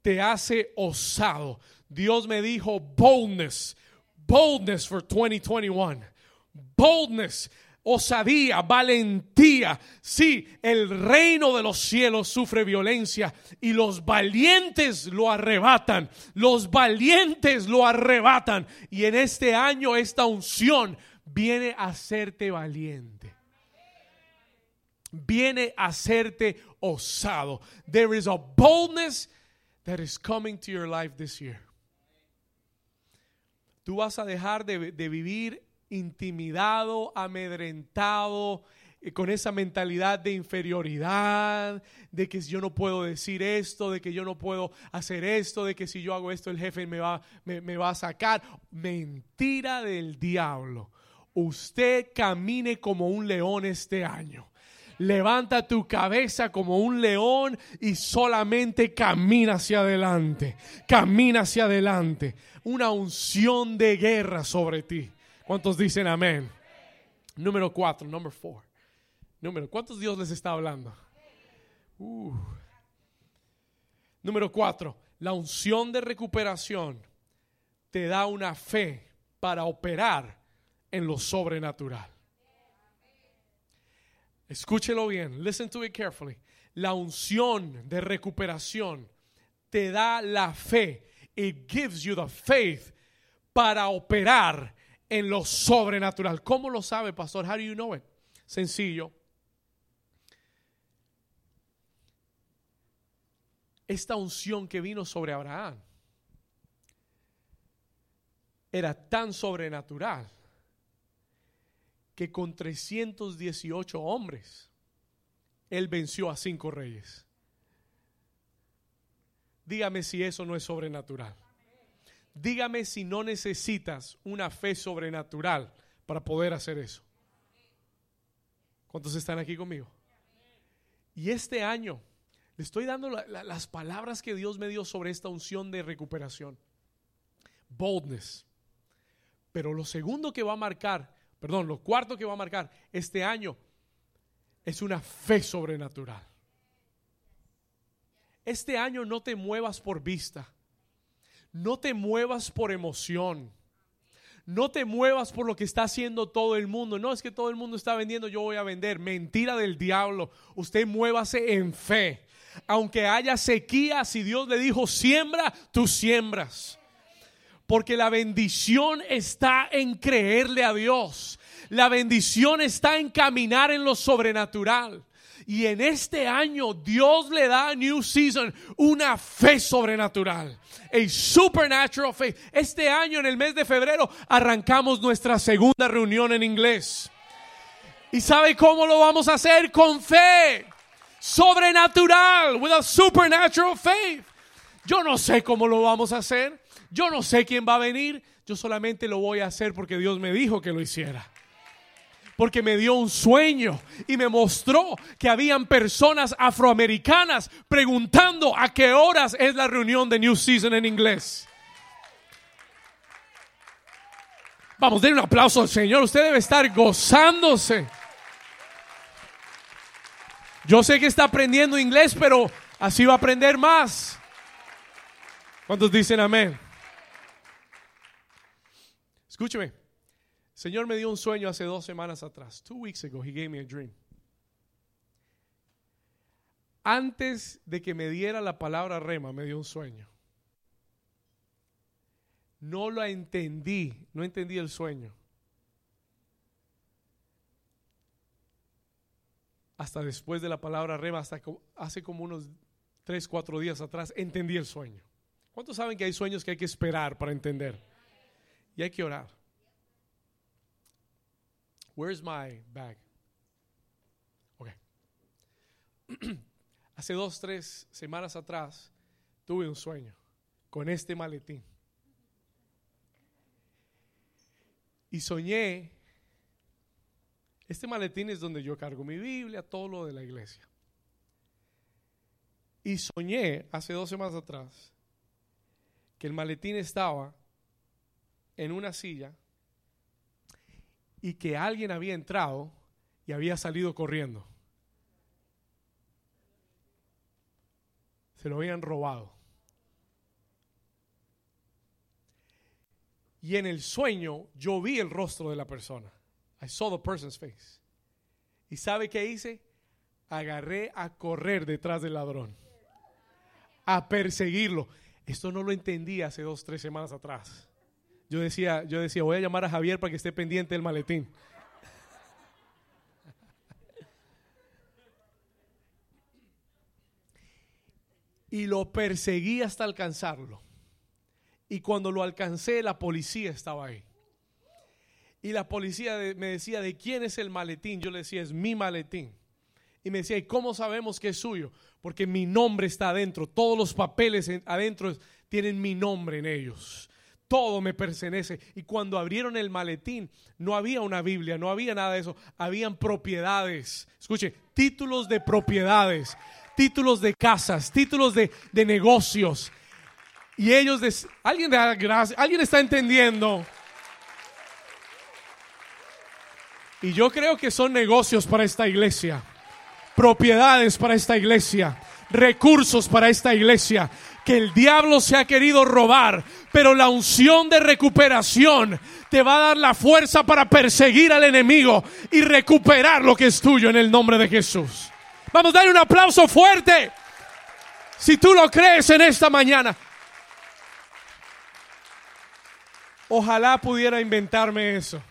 S1: Te hace osado. Dios me dijo boldness. Boldness for 2021. Boldness osadía, valentía. Sí, el reino de los cielos sufre violencia y los valientes lo arrebatan. Los valientes lo arrebatan. Y en este año esta unción viene a hacerte valiente. Viene a hacerte osado. There is a boldness that is coming to your life this year. Tú vas a dejar de, de vivir intimidado, amedrentado, eh, con esa mentalidad de inferioridad, de que yo no puedo decir esto, de que yo no puedo hacer esto, de que si yo hago esto el jefe me va, me, me va a sacar. Mentira del diablo. Usted camine como un león este año. Levanta tu cabeza como un león y solamente camina hacia adelante. Camina hacia adelante. Una unción de guerra sobre ti. ¿Cuántos dicen amén? Número cuatro, number four. Número, ¿cuántos Dios les está hablando? Uh. Número cuatro, la unción de recuperación te da una fe para operar en lo sobrenatural. Escúchelo bien, listen to it carefully. La unción de recuperación te da la fe. It gives you the faith para operar en lo sobrenatural. ¿Cómo lo sabe, pastor? How do you know it? Sencillo. Esta unción que vino sobre Abraham era tan sobrenatural que con 318 hombres él venció a cinco reyes. Dígame si eso no es sobrenatural. Dígame si no necesitas una fe sobrenatural para poder hacer eso. ¿Cuántos están aquí conmigo? Y este año le estoy dando las palabras que Dios me dio sobre esta unción de recuperación. Boldness. Pero lo segundo que va a marcar, perdón, lo cuarto que va a marcar este año es una fe sobrenatural. Este año no te muevas por vista. No te muevas por emoción. No te muevas por lo que está haciendo todo el mundo. No es que todo el mundo está vendiendo, yo voy a vender. Mentira del diablo. Usted muévase en fe. Aunque haya sequía, si Dios le dijo siembra, tú siembras. Porque la bendición está en creerle a Dios. La bendición está en caminar en lo sobrenatural. Y en este año Dios le da a New Season una fe sobrenatural. A supernatural faith. Este año, en el mes de febrero, arrancamos nuestra segunda reunión en inglés. ¿Y sabe cómo lo vamos a hacer? Con fe. Sobrenatural. With a supernatural faith. Yo no sé cómo lo vamos a hacer. Yo no sé quién va a venir. Yo solamente lo voy a hacer porque Dios me dijo que lo hiciera porque me dio un sueño y me mostró que habían personas afroamericanas preguntando a qué horas es la reunión de New Season en inglés. Vamos, denle un aplauso al Señor. Usted debe estar gozándose. Yo sé que está aprendiendo inglés, pero así va a aprender más. ¿Cuántos dicen amén? Escúcheme. Señor me dio un sueño hace dos semanas atrás. Two weeks ago, he gave me a dream. Antes de que me diera la palabra rema, me dio un sueño. No lo entendí, no entendí el sueño. Hasta después de la palabra rema, hasta hace como unos tres, cuatro días atrás, entendí el sueño. ¿Cuántos saben que hay sueños que hay que esperar para entender? Y hay que orar. Where's my bag? Okay. [clears throat] Hace dos, tres semanas atrás tuve un sueño con este maletín. Y soñé, este maletín es donde yo cargo mi Biblia, todo lo de la iglesia. Y soñé hace dos semanas atrás que el maletín estaba en una silla y que alguien había entrado y había salido corriendo. Se lo habían robado. Y en el sueño yo vi el rostro de la persona. I saw the person's face. ¿Y sabe qué hice? Agarré a correr detrás del ladrón. A perseguirlo. Esto no lo entendí hace dos, tres semanas atrás. Yo decía, yo decía, voy a llamar a Javier para que esté pendiente del maletín. [laughs] Y lo perseguí hasta alcanzarlo. Y cuando lo alcancé, la policía estaba ahí. Y la policía me decía, ¿de quién es el maletín? Yo le decía, es mi maletín. Y me decía, ¿y cómo sabemos que es suyo? Porque mi nombre está adentro. Todos los papeles adentro tienen mi nombre en ellos todo me pertenece. Y cuando abrieron el maletín, no había una Biblia, no había nada de eso, habían propiedades. Escuche, títulos de propiedades, títulos de casas, títulos de, negocios. Y ellos, alguien da gracias, alguien está entendiendo. Y yo creo que son negocios para esta iglesia, propiedades para esta iglesia, recursos para esta iglesia que el diablo se ha querido robar, pero la unción de recuperación te va a dar la fuerza para perseguir al enemigo y recuperar lo que es tuyo en el nombre de Jesús. Vamos a darle un aplauso fuerte. Si tú lo crees en esta mañana. Ojalá pudiera inventarme eso.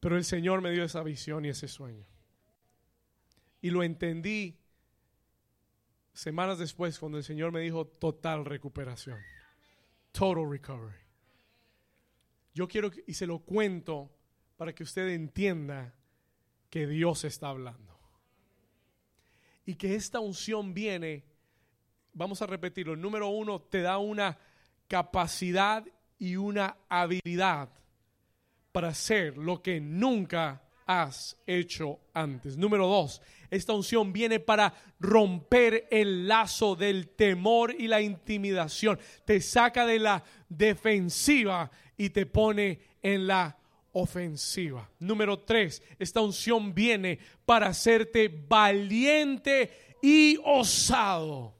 S1: Pero el Señor me dio esa visión y ese sueño. Y lo entendí semanas después cuando el Señor me dijo total recuperación. Total recovery. Yo quiero, y se lo cuento para que usted entienda que Dios está hablando. Y que esta unción viene, vamos a repetirlo, número uno, te da una capacidad y una habilidad para hacer lo que nunca has hecho antes. Número dos, esta unción viene para romper el lazo del temor y la intimidación. Te saca de la defensiva y te pone en la ofensiva. Número tres, esta unción viene para hacerte valiente y osado.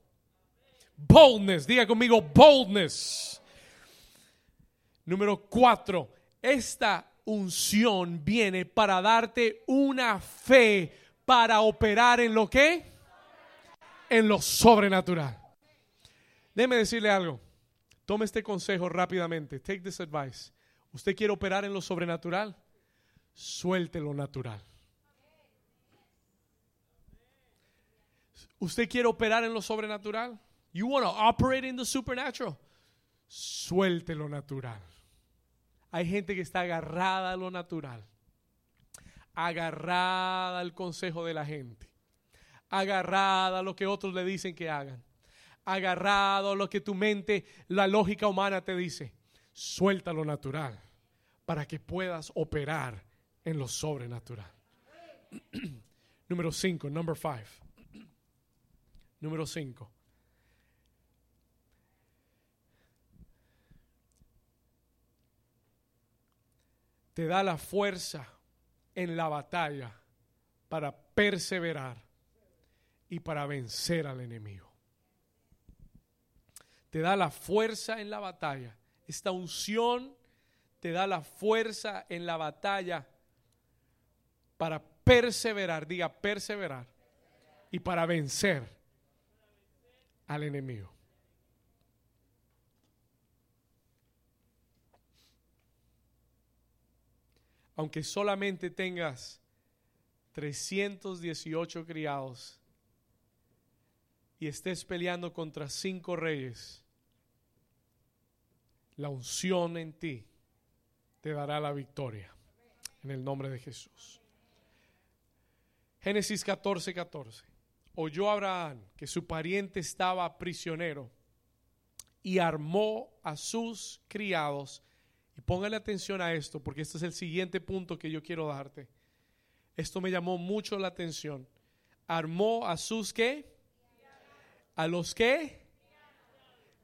S1: Boldness, diga conmigo, boldness. Número cuatro, esta unción viene para darte una fe para operar en lo que? En lo sobrenatural. Déjeme decirle algo. Tome este consejo rápidamente. Take this advice. ¿Usted quiere operar en lo sobrenatural? Suelte lo natural. ¿Usted quiere operar en lo sobrenatural? You want to operate in the supernatural? Suelte lo natural. Hay gente que está agarrada a lo natural, agarrada al consejo de la gente, agarrada a lo que otros le dicen que hagan, agarrado a lo que tu mente, la lógica humana te dice. Suelta lo natural para que puedas operar en lo sobrenatural. [clears throat] Número 5, number 5. Número 5. te da la fuerza en la batalla para perseverar y para vencer al enemigo. Te da la fuerza en la batalla. Esta unción te da la fuerza en la batalla para perseverar, diga perseverar, y para vencer al enemigo. Aunque solamente tengas 318 criados y estés peleando contra cinco reyes, la unción en ti te dará la victoria. En el nombre de Jesús. Génesis 14, 14. Oyó Abraham que su pariente estaba prisionero y armó a sus criados. Y póngale atención a esto, porque este es el siguiente punto que yo quiero darte. Esto me llamó mucho la atención. Armó a sus qué? ¿A los qué?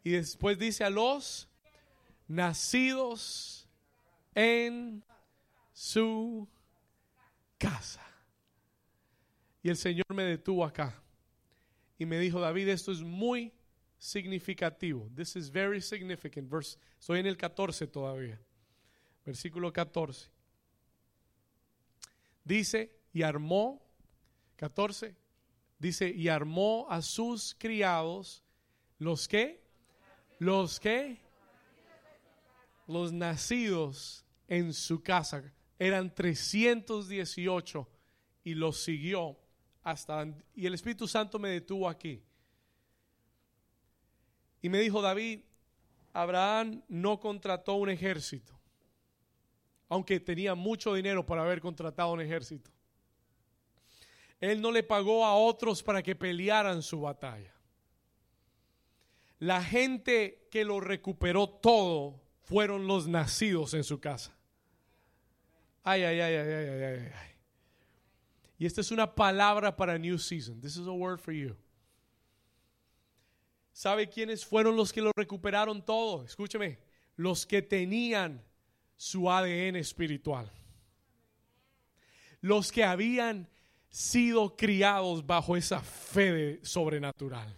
S1: Y después dice a los nacidos en su casa. Y el Señor me detuvo acá y me dijo, David, esto es muy significativo. This is very significant. Verse, estoy en el 14 todavía. Versículo 14. Dice, y armó, 14, dice, y armó a sus criados, los que, los que, los nacidos en su casa. Eran 318 y los siguió hasta... Y el Espíritu Santo me detuvo aquí. Y me dijo, David, Abraham no contrató un ejército, aunque tenía mucho dinero para haber contratado un ejército. Él no le pagó a otros para que pelearan su batalla. La gente que lo recuperó todo fueron los nacidos en su casa. Ay, ay, ay, ay, ay, ay, ay. Y esta es una palabra para New Season. This is a word for you. ¿Sabe quiénes fueron los que lo recuperaron todo? Escúcheme, los que tenían su ADN espiritual. Los que habían sido criados bajo esa fe sobrenatural.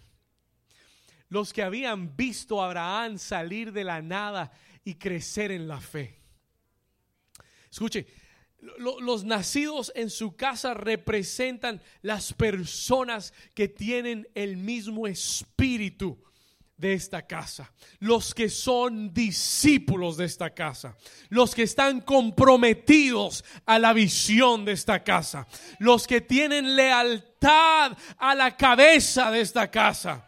S1: Los que habían visto a Abraham salir de la nada y crecer en la fe. Escuche, los nacidos en su casa representan las personas que tienen el mismo espíritu de esta casa, los que son discípulos de esta casa, los que están comprometidos a la visión de esta casa, los que tienen lealtad a la cabeza de esta casa.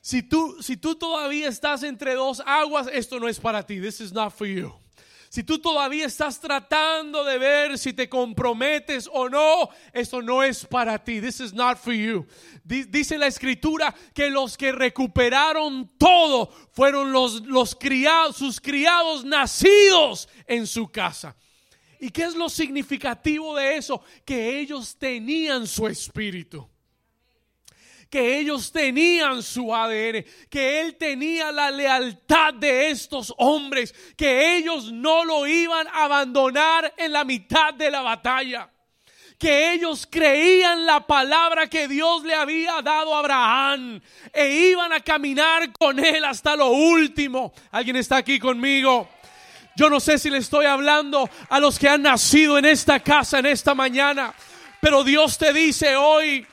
S1: Si tú, si tú todavía estás entre dos aguas, esto no es para ti. This is not for you. Si tú todavía estás tratando de ver si te comprometes o no, esto no es para ti. This is not for you. Dice la escritura que los que recuperaron todo fueron los, los criados, sus criados nacidos en su casa. ¿Y qué es lo significativo de eso? Que ellos tenían su espíritu que ellos tenían su ADN, que él tenía la lealtad de estos hombres, que ellos no lo iban a abandonar en la mitad de la batalla que ellos creían la palabra que Dios le había dado a Abraham e iban a caminar con él hasta lo último. ¿Alguien está aquí conmigo? Yo no sé si le estoy hablando a los que han nacido en esta casa en esta mañana, pero Dios te dice hoy,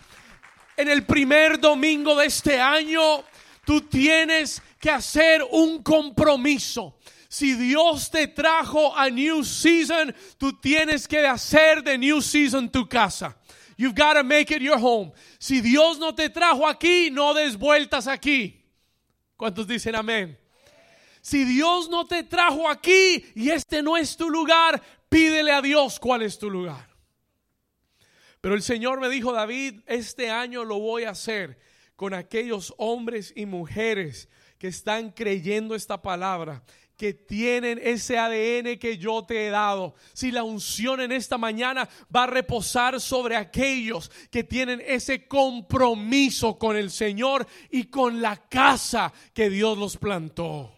S1: en el primer domingo de este año, tú tienes que hacer un compromiso. Si Dios te trajo a New Season, tú tienes que hacer de New Season tu casa. You've got to make it your home. Si Dios no te trajo aquí, no des vueltas aquí. ¿Cuántos dicen amén? Si Dios no te trajo aquí y este no es tu lugar, pídele a Dios cuál es tu lugar. Pero el Señor me dijo, David, este año lo voy a hacer con aquellos hombres y mujeres que están creyendo esta palabra, que tienen ese ADN que yo te he dado. Si la unción en esta mañana va a reposar sobre aquellos que tienen ese compromiso con el Señor y con la casa que Dios los plantó.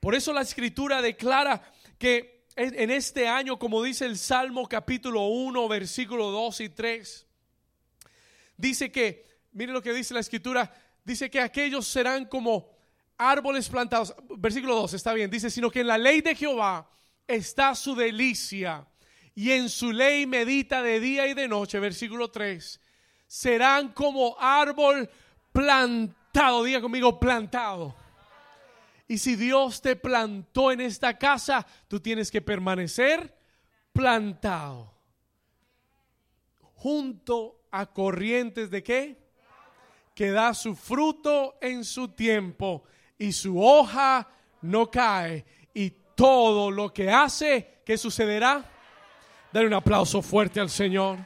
S1: Por eso la escritura declara que en este año, como dice el Salmo capítulo 1, versículo 2 y 3, dice que, mire lo que dice la escritura, dice que aquellos serán como árboles plantados. Versículo 2, está bien, dice, sino que en la ley de Jehová está su delicia y en su ley medita de día y de noche. Versículo 3, serán como árbol plantado, diga conmigo, plantado. Y si Dios te plantó en esta casa, tú tienes que permanecer plantado. Junto a corrientes de qué? Que da su fruto en su tiempo y su hoja no cae. Y todo lo que hace, ¿qué sucederá? Dale un aplauso fuerte al Señor.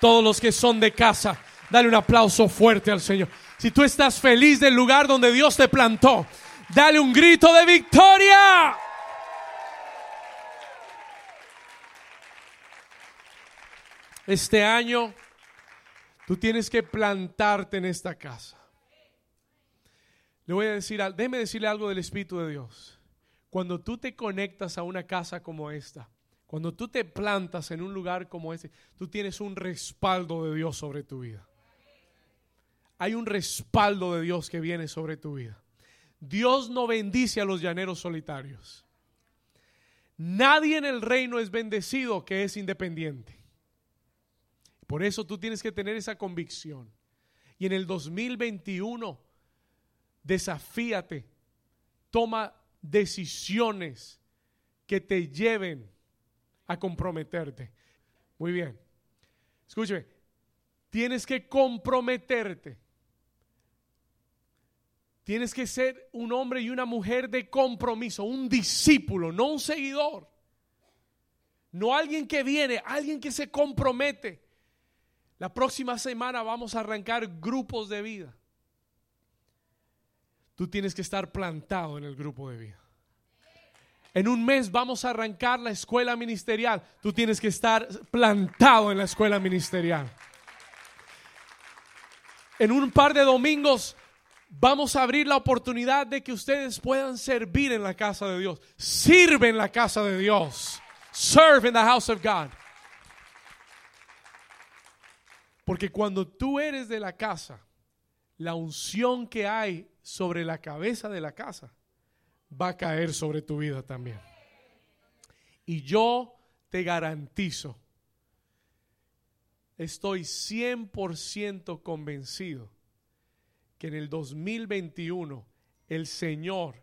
S1: Todos los que son de casa, dale un aplauso fuerte al Señor. Si tú estás feliz del lugar donde Dios te plantó, dale un grito de victoria. Este año tú tienes que plantarte en esta casa. Le voy a decir, déjeme decirle algo del Espíritu de Dios. Cuando tú te conectas a una casa como esta, cuando tú te plantas en un lugar como este, tú tienes un respaldo de Dios sobre tu vida. Hay un respaldo de Dios que viene sobre tu vida. Dios no bendice a los llaneros solitarios. Nadie en el reino es bendecido que es independiente. Por eso tú tienes que tener esa convicción. Y en el 2021, desafíate, toma decisiones que te lleven a comprometerte. Muy bien. Escúcheme, tienes que comprometerte. Tienes que ser un hombre y una mujer de compromiso, un discípulo, no un seguidor. No alguien que viene, alguien que se compromete. La próxima semana vamos a arrancar grupos de vida. Tú tienes que estar plantado en el grupo de vida. En un mes vamos a arrancar la escuela ministerial. Tú tienes que estar plantado en la escuela ministerial. En un par de domingos vamos a abrir la oportunidad de que ustedes puedan servir en la casa de Dios. Sirve en la casa de Dios. Serve in the house of God. Porque cuando tú eres de la casa, la unción que hay sobre la cabeza de la casa va a caer sobre tu vida también. Y yo te garantizo, estoy 100% convencido que en el 2021 el Señor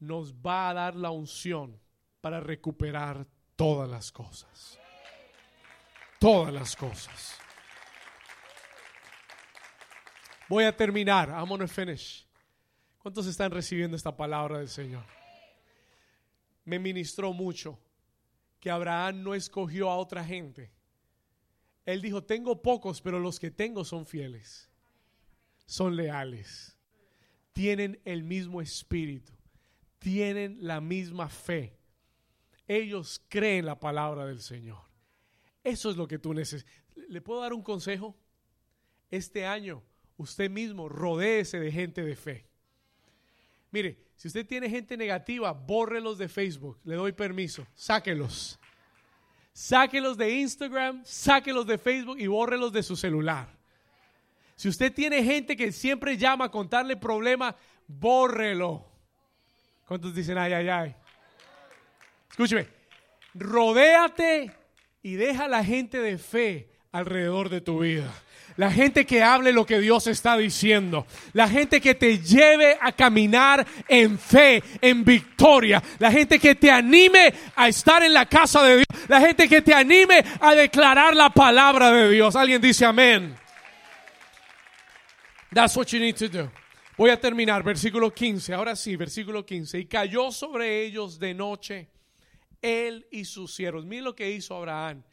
S1: nos va a dar la unción para recuperar todas las cosas. Todas las cosas. Voy a terminar. I'm gonna finish. ¿Cuántos están recibiendo esta palabra del Señor? Me ministró mucho que Abraham no escogió a otra gente. Él dijo, tengo pocos, pero los que tengo son fieles, son leales, tienen el mismo espíritu, tienen la misma fe. Ellos creen la palabra del Señor. Eso es lo que tú necesitas. ¿Le puedo dar un consejo? Este año, usted mismo rodéese de gente de fe. Mire, si usted tiene gente negativa, bórrelos de Facebook. Le doy permiso. Sáquelos. Sáquelos de Instagram, sáquelos de Facebook y bórrelos de su celular. Si usted tiene gente que siempre llama a contarle problemas, bórrelo. ¿Cuántos dicen ay, ay, ay? Escúcheme, rodéate y deja a la gente de fe alrededor de tu vida. La gente que hable lo que Dios está diciendo. La gente que te lleve a caminar en fe, en victoria. La gente que te anime a estar en la casa de Dios. La gente que te anime a declarar la palabra de Dios. Alguien dice amén. That's what you need to do. Voy a terminar, versículo 15. Ahora sí, versículo 15. Y cayó sobre ellos de noche él y sus siervos. Miren lo que hizo Abraham.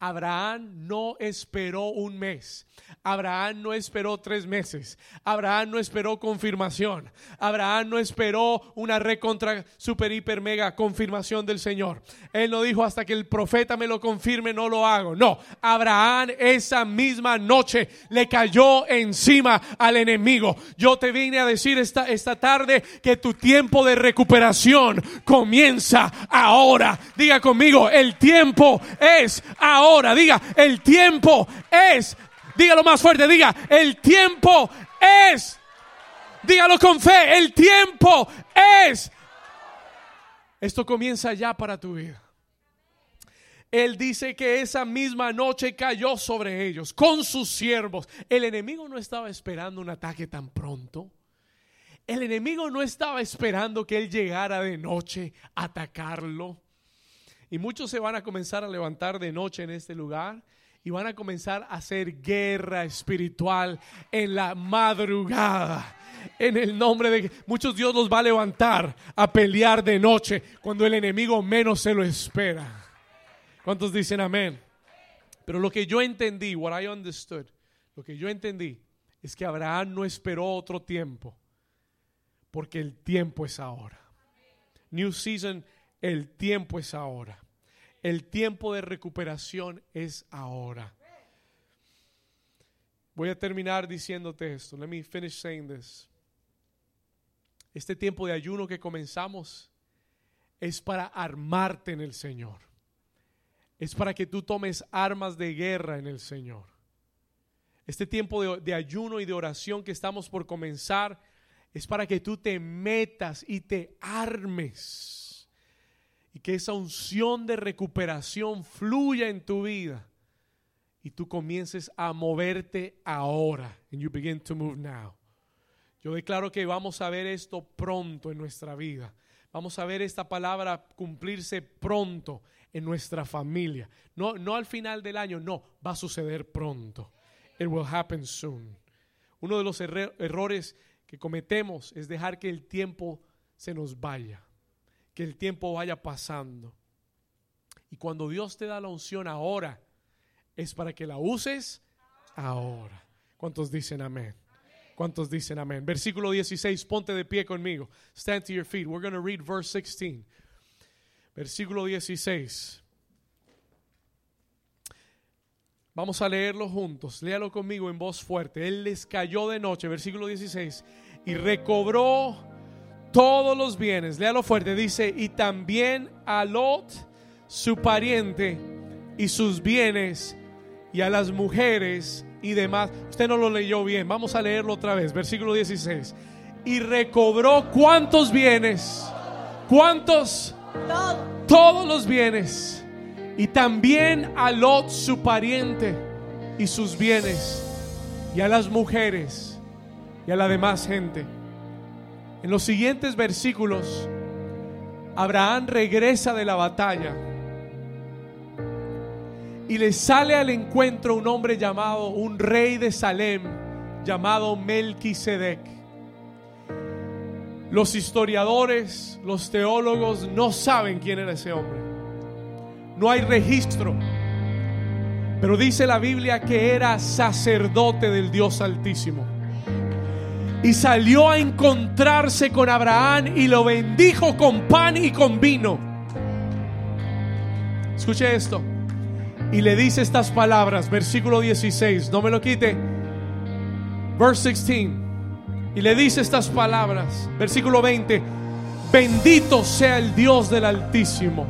S1: Abraham no esperó un mes. Abraham no esperó tres meses. Abraham no esperó confirmación. Abraham no esperó una recontra super hiper mega confirmación del Señor. Él no dijo hasta que el profeta me lo confirme no lo hago. No, Abraham esa misma noche le cayó encima al enemigo. Yo te vine a decir esta, esta tarde que tu tiempo de recuperación comienza ahora. Diga conmigo, el tiempo es ahora. Diga, el tiempo es Dígalo más fuerte, diga, el tiempo es. Dígalo con fe, el tiempo es. Esto comienza ya para tu vida. Él dice que esa misma noche cayó sobre ellos con sus siervos. El enemigo no estaba esperando un ataque tan pronto. El enemigo no estaba esperando que él llegara de noche a atacarlo. Y muchos se van a comenzar a levantar de noche en este lugar y van a comenzar a hacer guerra espiritual en la madrugada. En el nombre de muchos Dios los va a levantar a pelear de noche cuando el enemigo menos se lo espera. ¿Cuántos dicen amén? Pero lo que yo entendí, what I understood, lo que yo entendí es que Abraham no esperó otro tiempo, porque el tiempo es ahora. New season, el tiempo es ahora. El tiempo de recuperación es ahora. Voy a terminar diciéndote esto. Let me finish saying this. Este tiempo de ayuno que comenzamos es para armarte en el Señor. Es para que tú tomes armas de guerra en el Señor. Este tiempo de, de, ayuno y de oración que estamos por comenzar es para que tú te metas y te armes y que esa unción de recuperación fluya en tu vida y tú comiences a moverte ahora. And you begin to move now. Yo declaro que vamos a ver esto pronto en nuestra vida. Vamos a ver esta palabra cumplirse pronto en nuestra familia. No, no al final del año, no, va a suceder pronto. It will happen soon. Uno de los errores que cometemos es dejar que el tiempo se nos vaya que el tiempo vaya pasando. Y cuando Dios te da la unción ahora, es para que la uses ahora. ¿Cuántos dicen amén? ¿Cuántos dicen amén? Versículo 16, ponte de pie conmigo. Stand to your feet. We're going to read verse 16. Versículo 16. Vamos a leerlo juntos. Léalo conmigo en voz fuerte. Él les cayó de noche, versículo 16, y recobró todos los bienes. Léalo fuerte. Dice, y también a Lot, su pariente, y sus bienes, y a las mujeres y demás. Usted no lo leyó bien. Vamos a leerlo otra vez. Versículo 16. Y recobró cuántos bienes. ¿Cuántos? Todos los bienes. Y también a Lot, su pariente, y sus bienes, y a las mujeres, y a la demás gente en los siguientes versículos, Abraham regresa de la batalla y le sale al encuentro un hombre llamado, un rey de Salem, llamado Melquisedec. Los historiadores, los teólogos no saben quién era ese hombre. No hay registro. Pero dice la Biblia que era sacerdote del Dios Altísimo y salió a encontrarse con Abraham y lo bendijo con pan y con vino. Escuche esto. Y le dice estas palabras, versículo 16, no me lo quite. Verse 16. Y le dice estas palabras, versículo 20, bendito sea el Dios del Altísimo,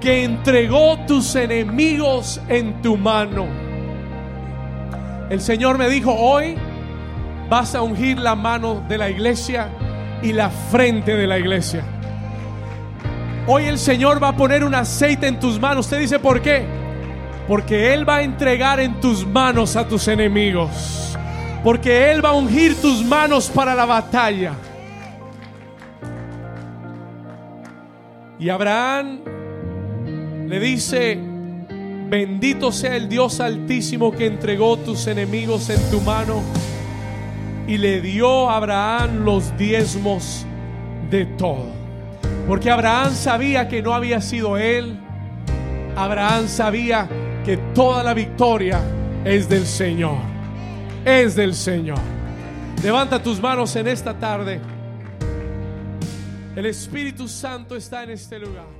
S1: que entregó tus enemigos en tu mano. El Señor me dijo hoy, vas a ungir la mano de la iglesia y la frente de la iglesia. Hoy el Señor va a poner un aceite en tus manos. Usted dice, ¿por qué? Porque Él va a entregar en tus manos a tus enemigos. Porque Él va a ungir tus manos para la batalla. Y Abraham le dice, bendito sea el Dios altísimo que entregó tus enemigos en tu mano y le dio a Abraham los diezmos de todo. Porque Abraham sabía que no había sido él. Abraham sabía que toda la victoria es del Señor. Es del Señor. Levanta tus manos en esta tarde. El Espíritu Santo está en este lugar.